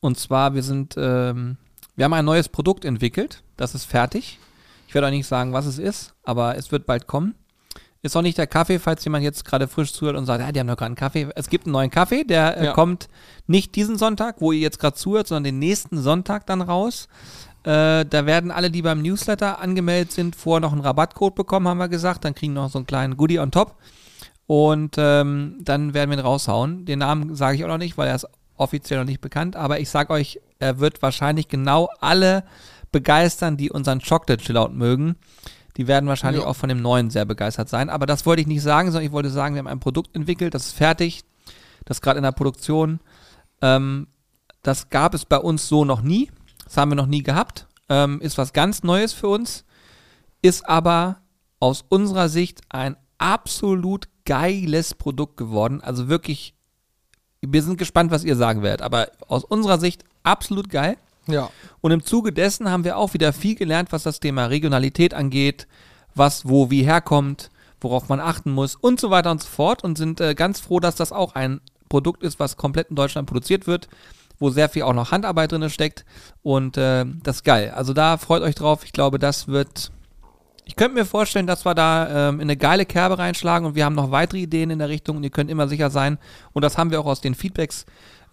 Und zwar, wir sind, ähm, wir haben ein neues Produkt entwickelt. Das ist fertig. Ich werde euch nicht sagen, was es ist, aber es wird bald kommen. Ist auch nicht der Kaffee, falls jemand jetzt gerade frisch zuhört und sagt, ja, die haben doch gerade einen Kaffee. Es gibt einen neuen Kaffee, der äh, ja. kommt nicht diesen Sonntag, wo ihr jetzt gerade zuhört, sondern den nächsten Sonntag dann raus. Äh, da werden alle, die beim Newsletter angemeldet sind, vorher noch einen Rabattcode bekommen, haben wir gesagt. Dann kriegen noch so einen kleinen Goodie on top. Und ähm, dann werden wir ihn raushauen. Den Namen sage ich auch noch nicht, weil er ist offiziell noch nicht bekannt. Aber ich sage euch, er wird wahrscheinlich genau alle begeistern, die unseren Chocolate Chillout mögen. Die werden wahrscheinlich ja. auch von dem neuen sehr begeistert sein. Aber das wollte ich nicht sagen, sondern ich wollte sagen, wir haben ein Produkt entwickelt, das ist fertig, das ist gerade in der Produktion. Ähm, das gab es bei uns so noch nie. Das haben wir noch nie gehabt. Ähm, ist was ganz Neues für uns. Ist aber aus unserer Sicht ein absolut geiles Produkt geworden. Also wirklich, wir sind gespannt, was ihr sagen werdet. Aber aus unserer Sicht absolut geil. Ja. Und im Zuge dessen haben wir auch wieder viel gelernt, was das Thema Regionalität angeht, was wo wie herkommt, worauf man achten muss und so weiter und so fort und sind äh, ganz froh, dass das auch ein Produkt ist, was komplett in Deutschland produziert wird. wo sehr viel auch noch Handarbeit drin steckt. Und äh, das ist geil. Also da freut euch drauf. Ich glaube, das wird. Ich könnte mir vorstellen, dass wir da ähm, in eine geile Kerbe reinschlagen und wir haben noch weitere Ideen in der Richtung und ihr könnt immer sicher sein. Und das haben wir auch aus den Feedbacks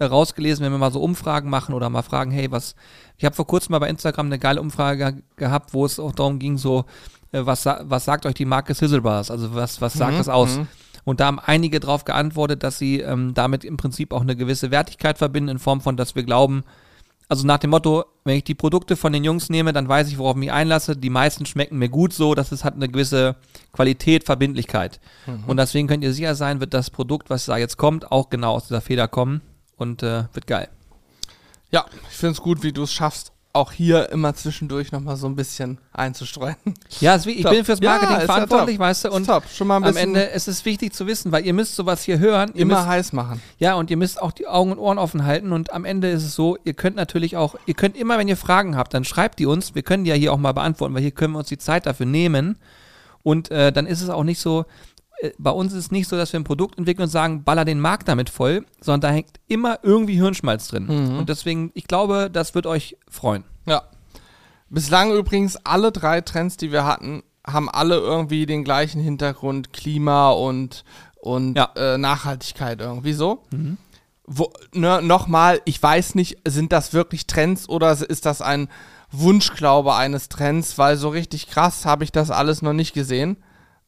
rausgelesen, wenn wir mal so Umfragen machen oder mal fragen, hey, was. Ich habe vor kurzem mal bei Instagram eine geile Umfrage ge gehabt, wo es auch darum ging, so, äh, was, was sagt euch die Marke Sizzle Bars? Also was, was sagt Mhm, das aus? mhm. Und da haben einige darauf geantwortet, dass sie ähm, damit im Prinzip auch eine gewisse Wertigkeit verbinden, in Form von, dass wir glauben, also nach dem Motto, wenn ich die Produkte von den Jungs nehme, dann weiß ich, worauf ich mich einlasse. Die meisten schmecken mir gut so, dass es hat eine gewisse Qualität, Verbindlichkeit. Und deswegen könnt ihr sicher sein, wird das Produkt, was da jetzt kommt, auch genau aus dieser Feder kommen und äh, wird geil. Ja, ich finde es gut, wie du es schaffst, auch hier immer zwischendurch nochmal so ein bisschen einzustreuen. Ja, es, ich Top. bin fürs Ja, Marketing ja verantwortlich, top. weißt du, und Ist top. Schon mal ein am Ende es ist wichtig zu wissen, weil ihr müsst sowas hier hören. Immer müsst, heiß machen. Ja, und ihr müsst auch die Augen und Ohren offen halten. Und am Ende ist es so, ihr könnt natürlich auch, ihr könnt immer, wenn ihr Fragen habt, dann schreibt die uns. Wir können die ja hier auch mal beantworten, weil hier können wir uns die Zeit dafür nehmen. Und äh, dann ist es auch nicht so, bei uns ist es nicht so, dass wir ein Produkt entwickeln und sagen, baller den Markt damit voll, sondern da hängt immer irgendwie Hirnschmalz drin. Und deswegen, ich glaube, das wird euch freuen. Ja. Bislang übrigens alle drei Trends, die wir hatten, haben alle irgendwie den gleichen Hintergrund, Klima und, und Ja. äh, Nachhaltigkeit irgendwie so. Wo, ne, Nochmal, ich weiß nicht, sind das wirklich Trends oder ist das ein Wunschglaube eines Trends, weil so richtig krass habe ich das alles noch nicht gesehen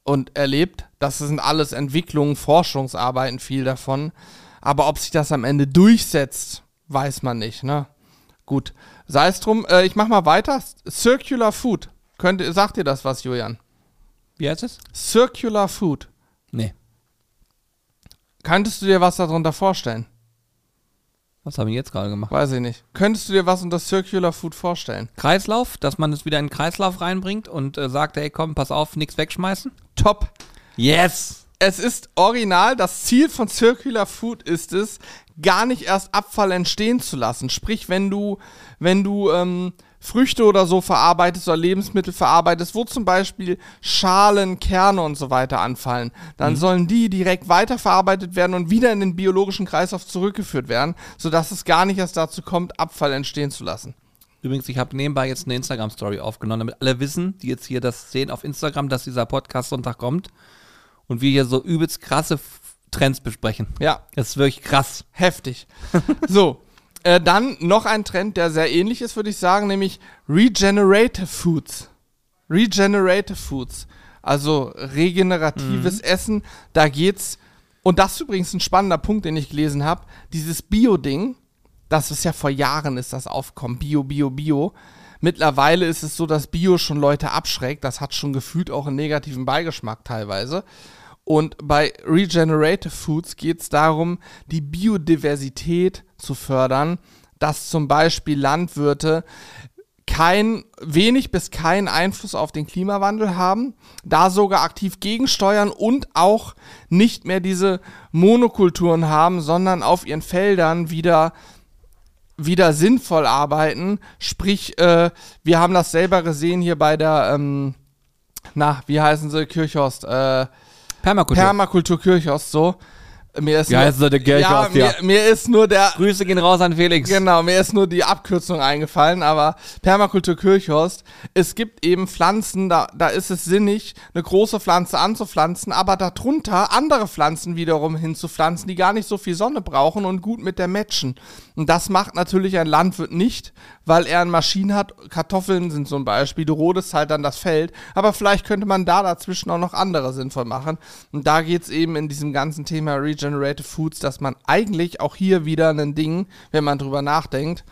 und erlebt. Das sind alles Entwicklungen, Forschungsarbeiten, viel davon. Aber ob sich das am Ende durchsetzt, weiß man nicht, ne? Gut. Sei es drum, äh, ich mach mal weiter. Circular Food. Könnt, sagt ihr das was, Julian? Wie heißt es? Circular Food. Nee. Könntest du dir was darunter vorstellen? Was habe ich jetzt gerade gemacht? Weiß ich nicht. Könntest du dir was unter Circular Food vorstellen? Kreislauf, dass man es wieder in den Kreislauf reinbringt und äh, sagt, hey komm, pass auf, nichts wegschmeißen. Top. Yes! Es ist original, das Ziel von Circular Food ist es, gar nicht erst Abfall entstehen zu lassen. Sprich, wenn du, wenn du ähm, Früchte oder so verarbeitest oder Lebensmittel verarbeitest, wo zum Beispiel Schalen, Kerne und so weiter anfallen, dann sollen die direkt weiterverarbeitet werden und wieder in den biologischen Kreislauf zurückgeführt werden, sodass es gar nicht erst dazu kommt, Abfall entstehen zu lassen. Übrigens, ich habe nebenbei jetzt eine Instagram-Story aufgenommen, damit alle wissen, die jetzt hier das sehen auf Instagram, dass dieser Podcast Sonntag kommt und wir hier so übelst krasse Trends besprechen. Ja, Das ist wirklich krass. Heftig. so, äh, dann noch ein Trend, der sehr ähnlich ist, würde ich sagen, nämlich Regenerative Foods. Regenerative Foods. Also regeneratives Essen. Da geht's. Und das ist übrigens ein spannender Punkt, den ich gelesen habe. Dieses Bio-Ding, das ist ja vor Jahren ist das aufgekommen. Bio, Bio, Bio. Mittlerweile ist es so, dass Bio schon Leute abschreckt. Das hat schon gefühlt auch einen negativen Beigeschmack teilweise. Und bei Regenerative Foods geht es darum, die Biodiversität zu fördern, dass zum Beispiel Landwirte kein, wenig bis keinen Einfluss auf den Klimawandel haben, da sogar aktiv gegensteuern und auch nicht mehr diese Monokulturen haben, sondern auf ihren Feldern wieder wieder sinnvoll arbeiten. Sprich, äh, wir haben das selber gesehen hier bei der, ähm, na, wie heißen sie, Kirchhorst, äh, Permakultur. Permakultur Kirchhorst, so. Mir ist Wie nur, der ja, ja. mir, mir ist nur der, Grüße gehen raus an Felix. Genau, mir ist nur die Abkürzung eingefallen, aber Permakultur Kirchhorst, es gibt eben Pflanzen, da, da ist es sinnig, eine große Pflanze anzupflanzen, aber darunter andere Pflanzen wiederum hinzupflanzen, die gar nicht so viel Sonne brauchen und gut mit der matchen. Und das macht natürlich ein Landwirt nicht, weil er eine Maschine hat. Kartoffeln sind so ein Beispiel, du rodest halt dann das Feld, aber vielleicht könnte man da dazwischen auch noch andere sinnvoll machen. Und da geht's eben in diesem ganzen Thema Regenerative Foods, dass man eigentlich auch hier wieder ein Ding, wenn man drüber nachdenkt,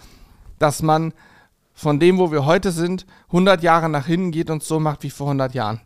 dass man von dem, wo wir heute sind, 100 Jahre nach hinten geht und so macht wie vor 100 Jahren.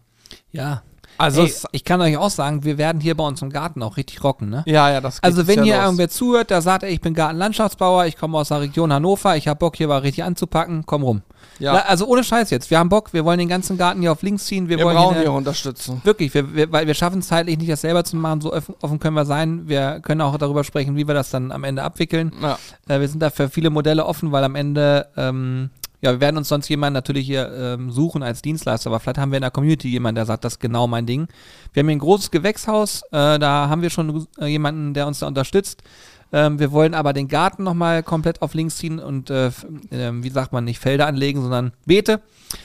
Ja. Also Ey, ich kann euch auch sagen, wir werden hier bei uns im Garten auch richtig rocken, ne? Ja, ja, das Also wenn hier los. irgendwer zuhört, der sagt, ey, ich bin Gartenlandschaftsbauer, ich komme aus der Region Hannover, ich habe Bock hier mal richtig anzupacken, komm rum. Ja. Also ohne Scheiß jetzt, wir haben Bock, wir wollen den ganzen Garten hier auf links ziehen, wir, wir wollen brauchen hier hier eine, Unterstützung. wirklich, wir, wir, weil wir schaffen es zeitlich nicht, das selber zu machen, so offen, offen können wir sein. Wir können auch darüber sprechen, wie wir das dann am Ende abwickeln. Ja. Äh, wir sind da für viele Modelle offen, weil am Ende, ähm, Ja, wir werden uns sonst jemanden natürlich hier ähm, suchen als Dienstleister, aber vielleicht haben wir in der Community jemanden, der sagt, das ist genau mein Ding. Wir haben hier ein großes Gewächshaus, äh, da haben wir schon äh, jemanden, der uns da unterstützt. Ähm, wir wollen aber den Garten nochmal komplett auf links ziehen und, äh, ähm, wie sagt man, nicht Felder anlegen, sondern Beete.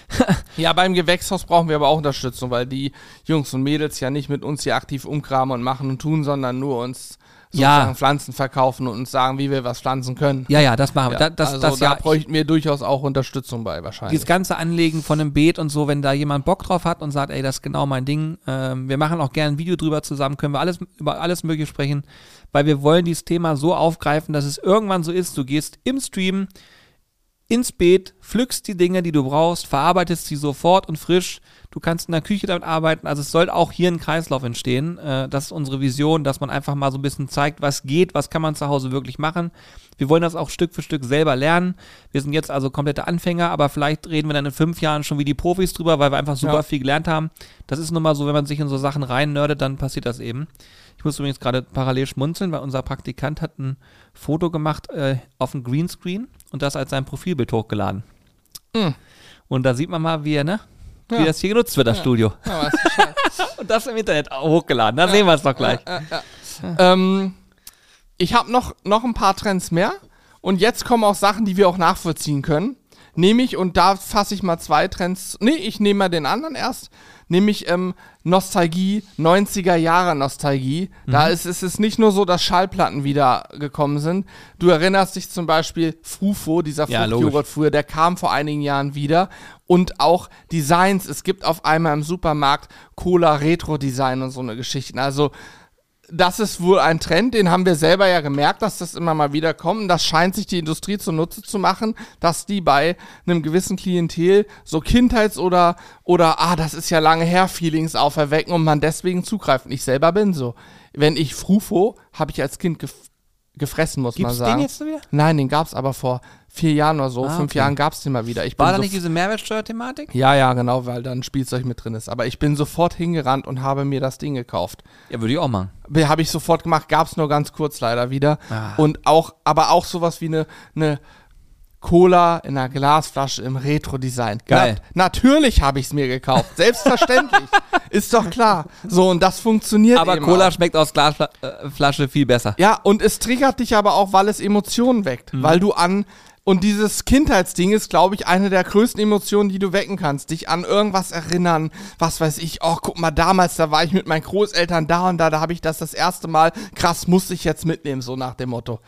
Ja, beim Gewächshaus brauchen wir aber auch Unterstützung, weil die Jungs und Mädels ja nicht mit uns hier aktiv umkramen und machen und tun, sondern nur uns Ja. Pflanzen verkaufen und uns sagen, wie wir was pflanzen können. Ja, ja, das machen wir. Ja, Da, das, also das da ja, bräuchten wir durchaus auch Unterstützung bei wahrscheinlich. dieses ganze Anlegen von einem Beet und so, wenn da jemand Bock drauf hat und sagt, ey, das ist genau mein Ding, ähm, wir machen auch gerne ein Video drüber zusammen, können wir alles über alles Mögliche sprechen, weil wir wollen dieses Thema so aufgreifen, dass es irgendwann so ist, du gehst im Stream ins Beet, pflückst die Dinge, die du brauchst, verarbeitest sie sofort und frisch. Du kannst in der Küche damit arbeiten. Also es soll auch hier ein Kreislauf entstehen. Äh, das ist unsere Vision, dass man einfach mal so ein bisschen zeigt, was geht, was kann man zu Hause wirklich machen. Wir wollen das auch Stück für Stück selber lernen. Wir sind jetzt also komplette Anfänger, aber vielleicht reden wir dann in fünf Jahren schon wie die Profis drüber, weil wir einfach super Ja. viel gelernt haben. Das ist nun mal so, wenn man sich in so Sachen rein nerdet, dann passiert das eben. Ich muss übrigens gerade parallel schmunzeln, weil unser Praktikant hat ein Foto gemacht äh, auf dem Greenscreen und das als sein Profilbild hochgeladen. Mhm. Und da sieht man mal, wie er, ne? Wie Ja. das hier genutzt wird, das Studio. Ja, du Bescheid. Und das im Internet hochgeladen. Da sehen wir es doch gleich. ähm, ich habe noch, noch ein paar Trends mehr. Und jetzt kommen auch Sachen, die wir auch nachvollziehen können. Nämlich, und da fasse ich mal zwei Trends. Nee, ich nehme mal den anderen erst. Nämlich ähm, Nostalgie, 90er Jahre Nostalgie. Da ist, ist es nicht nur so, dass Schallplatten wieder gekommen sind. Du erinnerst dich zum Beispiel Frufo, dieser Ja, Fruchtjoghurt früher, der kam vor einigen Jahren wieder. Und auch Designs. Es gibt auf einmal im Supermarkt Cola Retro Design und so eine Geschichten. Also das ist wohl ein Trend, den haben wir selber ja gemerkt, dass das immer mal wieder kommt. Und das scheint sich die Industrie zunutze zu machen, dass die bei einem gewissen Klientel so Kindheits- oder, oder, ah, das ist ja lange her, Feelings auferwecken und man deswegen zugreift. Ich selber bin so. Wenn ich Frufo, habe ich als Kind gefressen, muss Gibt's man sagen. den jetzt wieder? Nein, den gab's aber vor vier Jahren oder so, Ah, fünf okay. Jahren gab's den mal wieder. Ich War da so nicht diese Mehrwertsteuer-Thematik? ja, ja, genau, weil da ein Spielzeug mit drin ist. Aber ich bin sofort hingerannt und habe mir das Ding gekauft. Ja, würde ich auch machen. Habe ich sofort gemacht, gab es nur ganz kurz leider wieder. Ah. Und auch, aber auch sowas wie eine, eine Cola in einer Glasflasche im Retro-Design. Geil. Na, natürlich habe ich es mir gekauft. Selbstverständlich. Ist doch klar. So, und das funktioniert Aber Cola auch. schmeckt aus Glasflasche viel besser. Ja, und es triggert dich aber auch, weil es Emotionen weckt. Mhm. Weil du an. Und dieses Kindheitsding ist, glaube ich, eine der größten Emotionen, die du wecken kannst. Dich an irgendwas erinnern. Was weiß ich. Oh, guck mal, damals, da war ich mit meinen Großeltern da und da, da habe ich das das erste Mal. Krass, muss ich jetzt mitnehmen, so nach dem Motto.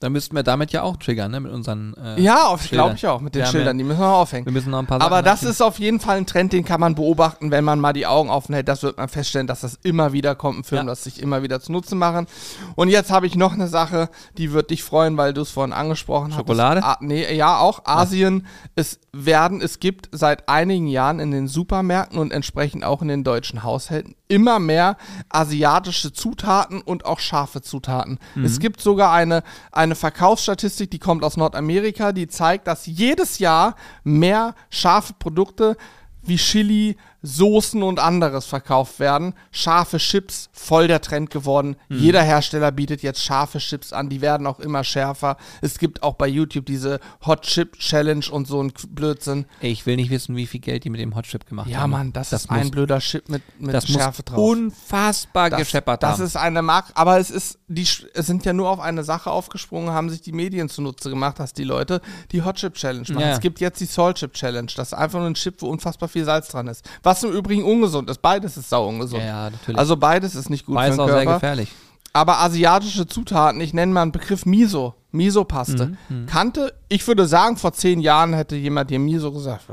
Dann müssten wir damit ja auch triggern, ne? Mit unseren. Äh, Ja, glaube ich auch, mit den haben Schildern, ja- die müssen wir aufhängen. Wir müssen noch ein paar Sachen Aber das ist auf jeden Fall ein Trend, den kann man beobachten, wenn man mal die Augen offen hält. Das wird man feststellen, dass das immer wieder kommt, ein Film, Ja. das sich immer wieder zunutze machen. Und jetzt habe ich noch eine Sache, die wird dich freuen, weil du es vorhin angesprochen hast. Schokolade? Ah, nee, ja, auch Asien. Es werden, es gibt seit einigen Jahren in den Supermärkten und entsprechend auch in den deutschen Haushalten immer mehr asiatische Zutaten und auch scharfe Zutaten. Mhm. Es gibt sogar eine, eine Verkaufsstatistik, die kommt aus Nordamerika, die zeigt, dass jedes Jahr mehr scharfe Produkte wie Chili, Soßen und anderes verkauft werden. Scharfe Chips, voll der Trend geworden. Mhm. Jeder Hersteller bietet jetzt scharfe Chips an, die werden auch immer schärfer. Es gibt auch bei YouTube diese Hot Chip Challenge und so ein Blödsinn. Ey, ich will nicht wissen, wie viel Geld die mit dem Hotchip gemacht Ja, haben. Mann, das, ist muss, ein blöder Chip mit, mit das Schärfe muss drauf. unfassbar Das, gescheppert das haben. ist eine Marke, aber es ist, die es sind ja nur auf eine Sache aufgesprungen, haben sich die Medien zunutze gemacht, dass die Leute die Hot Chip Challenge machen. Ja. Es gibt jetzt die Salt Chip Challenge. Das ist einfach nur ein Chip, wo unfassbar viel Salz dran ist. Was im Übrigen ungesund ist. Beides ist sau ungesund. ja, ja, natürlich. Also beides ist nicht gut Beides für auch den sehr Körper. gefährlich. Aber asiatische Zutaten, ich nenne mal einen Begriff Miso, Miso-Paste. Mhm, Kannte, ich würde sagen, vor zehn Jahren hätte jemand dir Miso gesagt.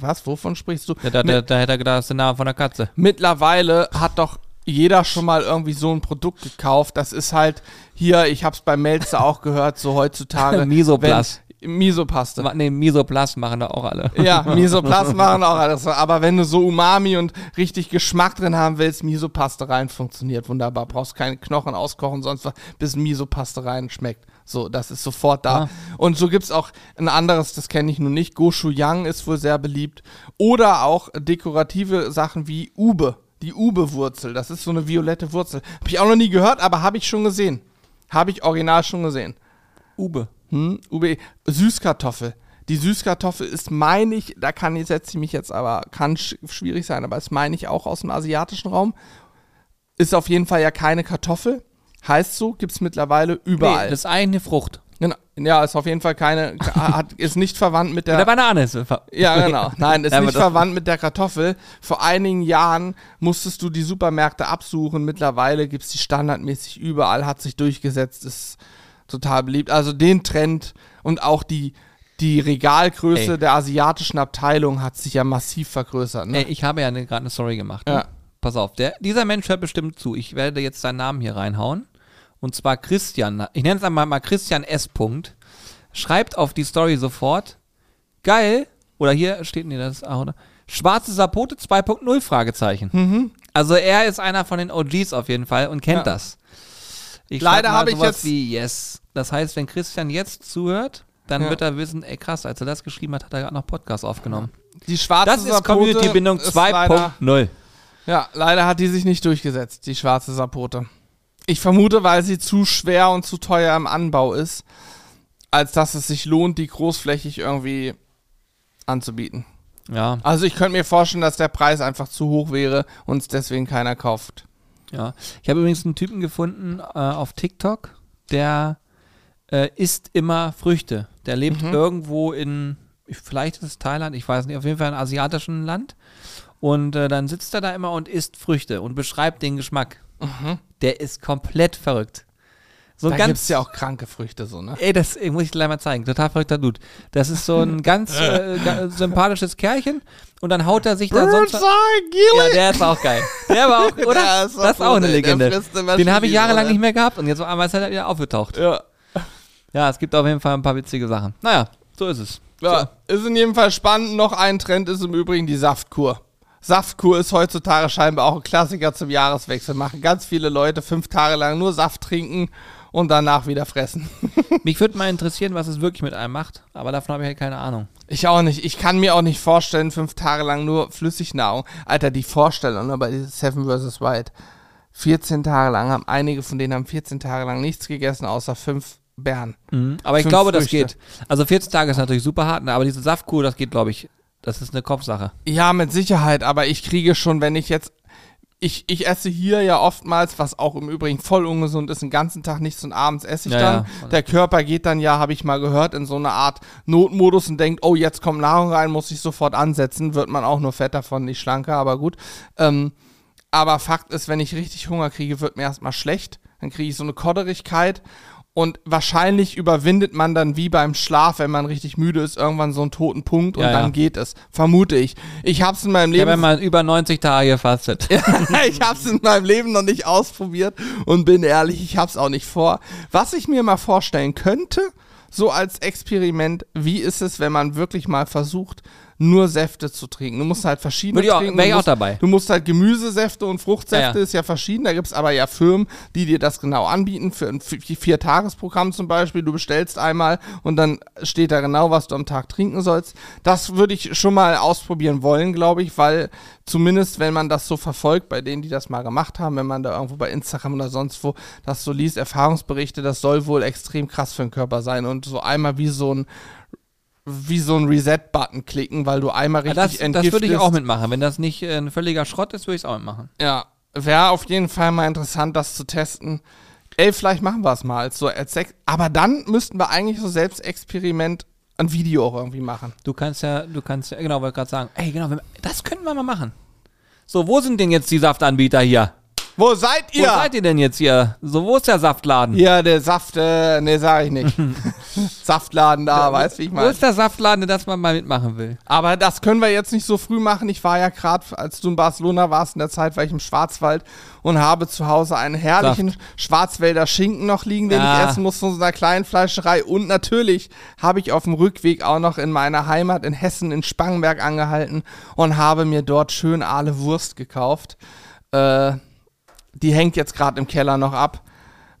Was, wovon sprichst du? Ja, da, da, da hätte er gedacht, das ist der Name von der Katze. Mittlerweile hat doch jeder schon mal irgendwie so ein Produkt gekauft. Das ist halt hier, ich hab's bei Melzer auch gehört, so heutzutage. Misoplast. Misopaste. Nee, Misoplast machen da auch alle. Ja, Misoplast machen auch alles. Aber wenn du so Umami und richtig Geschmack drin haben willst, Misopaste rein funktioniert wunderbar. Brauchst keine Knochen auskochen, sonst was, bis Misopaste rein schmeckt. So, das ist sofort da. Ah. Und so gibt's auch ein anderes, das kenne ich nun nicht. Gochujang ist wohl sehr beliebt. Oder auch dekorative Sachen wie Ube. Die Ube-Wurzel. Das ist so eine violette Wurzel. Habe ich auch noch nie gehört, aber habe ich schon gesehen. Habe ich original schon gesehen. Ube. Hm, Ube, Süßkartoffel. Die Süßkartoffel ist, meine ich, da kann ich, setze ich mich jetzt aber, kann sch schwierig sein, aber ist, meine ich, auch aus dem asiatischen Raum. Ist auf jeden Fall ja keine Kartoffel. Heißt so, gibt es mittlerweile überall. Nee, das ist eine Frucht. Genau. Ja, ist auf jeden Fall keine, hat, ist nicht verwandt mit der. Oder Banane ist Ja, genau. Nein, ist nicht verwandt mit der Kartoffel. Vor einigen Jahren musstest du die Supermärkte absuchen. Mittlerweile gibt es die standardmäßig überall, hat sich durchgesetzt, ist total beliebt. Also den Trend und auch die, die Regalgröße Ey. der asiatischen Abteilung hat sich ja massiv vergrößert. Ne? Ey, ich habe ja eine- gerade eine Story gemacht. Ne? Ja. Pass auf, der, dieser Mensch hört bestimmt zu. Ich werde jetzt seinen Namen hier reinhauen. Und zwar Christian, ich nenne es einmal mal Christian S. Punkt, schreibt auf die Story sofort, geil, oder hier steht, nee, das ist auch, oder? Schwarze Sapote 2.0 Fragezeichen. Also er ist einer von den OGs auf jeden Fall und kennt Ja. das. Ich Leider habe ich jetzt- Wie yes. Das heißt, wenn Christian jetzt zuhört, dann Ja. wird er wissen, ey krass, als er das geschrieben hat, hat er gerade noch Podcast aufgenommen. Die schwarze Das ist Community-Bindung ist leider- 2.0. Ja, leider hat die sich nicht durchgesetzt, die schwarze Sapote. Ich vermute, weil sie zu schwer und zu teuer im Anbau ist, als dass es sich lohnt, die großflächig irgendwie anzubieten. Ja, Also ich könnte mir vorstellen, dass der Preis einfach zu hoch wäre und es deswegen keiner kauft. Ja. Ich habe übrigens einen Typen gefunden äh, auf TikTok, der äh, isst immer Früchte. Der lebt Mhm. irgendwo in, vielleicht ist es Thailand, ich weiß nicht, auf jeden Fall in einem asiatischen Land. Und äh, dann sitzt er da immer und isst Früchte und beschreibt den Geschmack. Der ist komplett verrückt. So. Da ganz, gibt es ja auch kranke Früchte so, ne? Ey, das muss ich gleich mal zeigen. Total verrückter Dude. Das ist so ein ganz äh, sympathisches Kerlchen und dann haut er sich da sonst. Ja, der ist auch geil. Der war auch, oder? Das ist auch eine Legende. Den habe ich jahrelang nicht mehr gehabt und jetzt auf einmal ist er wieder aufgetaucht. Ja. Ja, es gibt auf jeden Fall ein paar witzige Sachen. Naja, so ist es. Ja, ist in jedem Fall spannend. Noch ein Trend ist im Übrigen die Saftkur. Saftkur ist heutzutage scheinbar auch ein Klassiker zum Jahreswechsel. Machen ganz viele Leute fünf Tage lang nur Saft trinken und danach wieder fressen. Mich würde mal interessieren, was es wirklich mit einem macht, aber davon habe ich halt keine Ahnung. Ich auch nicht. Ich kann mir auch nicht vorstellen, fünf Tage lang nur Flüssignahrung. Alter, die Vorstellung ne, bei Seven vs. Wild. 14 Tage lang haben einige von denen haben 14 Tage lang nichts gegessen, außer fünf Beeren. Aber ich Fünf glaube, das Früchte. geht. Also 14 Tage ist natürlich super hart, ne, aber diese Saftkur, das geht, glaube ich, das ist eine Kopfsache. Ja, mit Sicherheit, aber ich kriege schon, wenn ich jetzt. Ich, ich esse hier ja oftmals, was auch im Übrigen voll ungesund ist, den ganzen Tag nichts und abends esse ich Ja, dann. ja. Der Körper geht dann ja, habe ich mal gehört, in so eine Art Notmodus und denkt, oh, jetzt kommt Nahrung rein, muss ich sofort ansetzen. Wird man auch nur fett davon, nicht schlanker, aber gut. Ähm, aber Fakt ist, wenn ich richtig Hunger kriege, wird mir erstmal schlecht. Dann kriege ich so eine Kodderigkeit. Und wahrscheinlich überwindet man dann wie beim Schlaf, wenn man richtig müde ist, irgendwann so einen toten Punkt und Ja, ja. dann geht es. Vermute ich. Ich habe es in meinem habe ja Leben mal über 90 Tage gefastet. ich habe es in meinem Leben noch nicht ausprobiert und bin ehrlich, ich habe es auch nicht vor. Was ich mir mal vorstellen könnte, so als Experiment, wie ist es, wenn man wirklich mal versucht, nur Säfte zu trinken? Du musst halt verschiedene Würde trinken. wär ich du auch musst, dabei. Du musst halt Gemüsesäfte und Fruchtsäfte, Ja, ist ja verschieden. Da gibt es aber ja Firmen, die dir das genau anbieten, für ein Vi- Vier-Tages-Programm zum Beispiel. Du bestellst einmal und dann steht da genau, was du am Tag trinken sollst. Das würde ich schon mal ausprobieren wollen, glaube ich, weil zumindest, wenn man das so verfolgt, bei denen, die das mal gemacht haben, wenn man da irgendwo bei Instagram oder sonst wo das so liest, Erfahrungsberichte, das soll wohl extrem krass für den Körper sein und so einmal wie so ein wie so ein Reset-Button klicken, weil du einmal richtig das das würde ich entgiftest. auch mitmachen. Wenn das nicht äh, ein völliger Schrott ist, würde ich es auch mitmachen. Ja, wäre auf jeden Fall mal interessant, das zu testen. Ey, vielleicht machen wir es mal. als So als aber dann müssten wir eigentlich so Selbstexperiment ein Video auch irgendwie machen. Du kannst ja, du kannst ja, genau, wollte gerade sagen, ey, genau, das könnten wir mal machen. So, wo sind denn jetzt die Saftanbieter hier? Wo seid Wo seid ihr denn jetzt hier? So, wo ist der Saftladen? Ja, der Saft, äh, nee, sag ich nicht. Saftladen da, weißt wie ich Wo meine. ist der Saftladen, der das mal, mal mitmachen will? Aber das können wir jetzt nicht so früh machen. Ich war ja gerade, als du in Barcelona warst, in der Zeit war ich im Schwarzwald und habe zu Hause einen herrlichen Schwarzwälder Schinken noch liegen, den Ja. ich essen muss von so einer kleinen Fleischerei. Und natürlich habe ich auf dem Rückweg auch noch in meiner Heimat in Hessen in Spangenberg angehalten und habe mir dort schön Aale Wurst gekauft. Äh, die hängt jetzt gerade im Keller noch ab.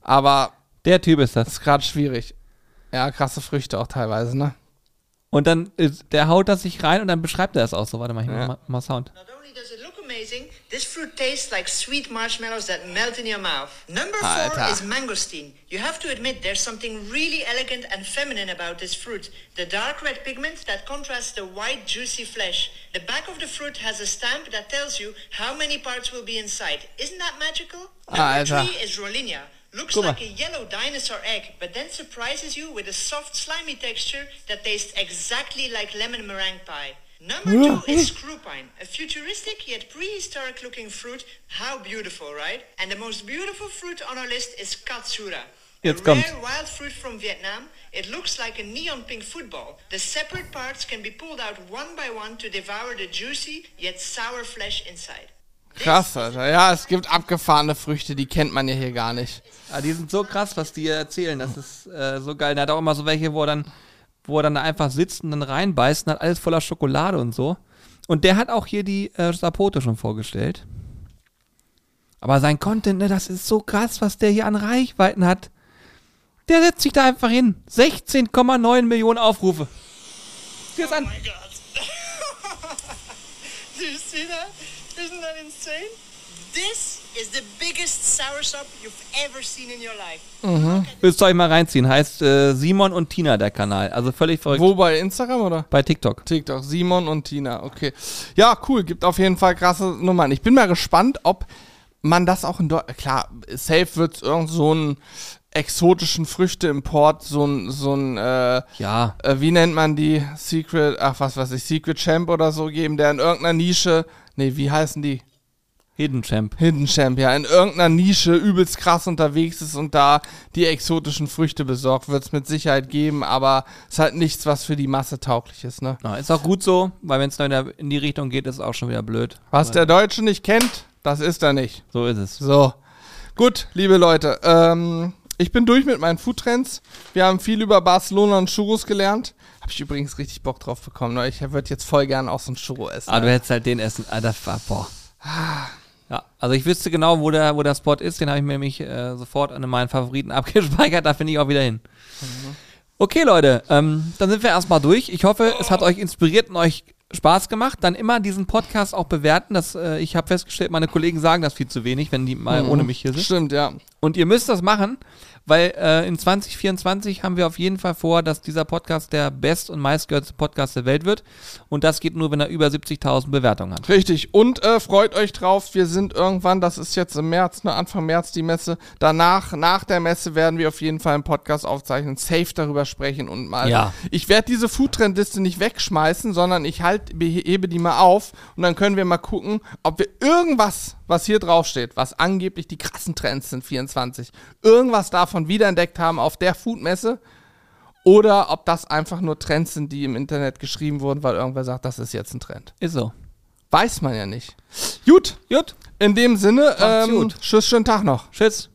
Aber Der Typ ist das. ist gerade schwierig. Ja, krasse Früchte auch teilweise, ne? Und dann, äh, der haut das sich rein und dann beschreibt er das auch so. Warte mal, ich mach mal, mal Sound. Not only does it amazing, this fruit tastes like sweet marshmallows that melt in your mouth. Number four Alter. is mangosteen. You have to admit there's something really elegant and feminine about this fruit. The dark red pigment that contrasts the white juicy flesh. The back of the fruit has a stamp that tells you how many parts will be inside. Isn't that magical? Number Alter. three is Rollinia. Looks like a yellow dinosaur egg, but then surprises you with a soft, slimy texture that tastes exactly like lemon meringue pie. Number two is screwpine, a futuristic yet prehistoric looking fruit. How beautiful, right? And the most beautiful fruit on our list is katsura. Jetzt a rare kommt's. wild fruit from Vietnam. It looks like a neon pink football. The separate parts can be pulled out one by one to devour the juicy yet sour flesh inside. Krass, Alter. Ja, es gibt abgefahrene Früchte, die kennt man ja hier gar nicht. Ja, die sind so krass, was die erzählen. Das ist äh, so geil. Der hat auch immer so welche, wo er dann, wo er dann einfach sitzt und dann reinbeißt und hat alles voller Schokolade und so. Und der hat auch hier die äh, Sapote schon vorgestellt. Aber sein Content, ne, das ist so krass, was der hier an Reichweiten hat. Der setzt sich da einfach hin. 16,9 Millionen Aufrufe. Sieh es an. Oh my god. Do you see? Isn't that insane? This is the biggest soursop you've ever seen in your life. Müsst ihr euch mal reinziehen. Heißt äh, Simon und Tina der Kanal. Also völlig verrückt. Wo bei Instagram oder? Bei TikTok. TikTok, Simon und Tina, okay. Ja, cool, gibt auf jeden Fall krasse Nummern. Ich bin mal gespannt, ob man das auch in Deutschland, klar, safe wird es irgend so einen exotischen Früchteimport, so ein, so ein, äh, Ja. äh, wie nennt man die? Secret, ach was weiß ich, Secret Champ oder so geben, der in irgendeiner Nische, nee, wie heißen die? Hidden Champ. Hidden Champ, ja, in irgendeiner Nische übelst krass unterwegs ist und da die exotischen Früchte besorgt, wird es mit Sicherheit geben, aber ist halt nichts, was für die Masse tauglich ist, ne? Ja, ist auch gut so, weil wenn es dann in die Richtung geht, ist es auch schon wieder blöd. Was der Deutsche nicht kennt, das ist er nicht. So ist es. So. Gut, liebe Leute, ähm, ich bin durch mit meinen Foodtrends. Wir haben viel über Barcelona und Churros gelernt. Habe ich übrigens richtig Bock drauf bekommen. Ne? Ich würde jetzt voll gern auch so ein Churro essen. Aber du ne? hättest halt den essen. Ah, das war, boah. Ja, also ich wüsste genau, wo der, wo der Spot ist. Den habe ich mir nämlich äh, sofort an meinen Favoriten abgespeichert. Da finde ich auch wieder hin. Okay, Leute, ähm, dann sind wir erstmal durch. Ich hoffe, es hat euch inspiriert und euch Spaß gemacht. Dann immer diesen Podcast auch bewerten. Das, äh, ich habe festgestellt, meine Kollegen sagen das viel zu wenig, wenn die mal ohne mich hier sind. Stimmt, ja. Und ihr müsst das machen, weil äh, in 2024 haben wir auf jeden Fall vor, dass dieser Podcast der best- und meistgehörte Podcast der Welt wird. Und das geht nur, wenn er über 70.000 Bewertungen hat. Richtig. Und äh, freut euch drauf. Wir sind irgendwann, das ist jetzt im März, ne, Anfang März die Messe. Danach, nach der Messe werden wir auf jeden Fall einen Podcast aufzeichnen, safe darüber sprechen und mal. Ja. Ich werde diese Foodtrendliste nicht wegschmeißen, sondern ich halt hebe die mal auf und dann können wir mal gucken, ob wir irgendwas, was hier draufsteht, was angeblich die krassen Trends sind, 24, irgendwas davon wiederentdeckt haben auf der Foodmesse. Oder ob das einfach nur Trends sind, die im Internet geschrieben wurden, weil irgendwer sagt, das ist jetzt ein Trend. Ist so. Weiß man ja nicht. Gut, Gut, in dem Sinne, ähm, gut. tschüss, schönen Tag noch. tschüss.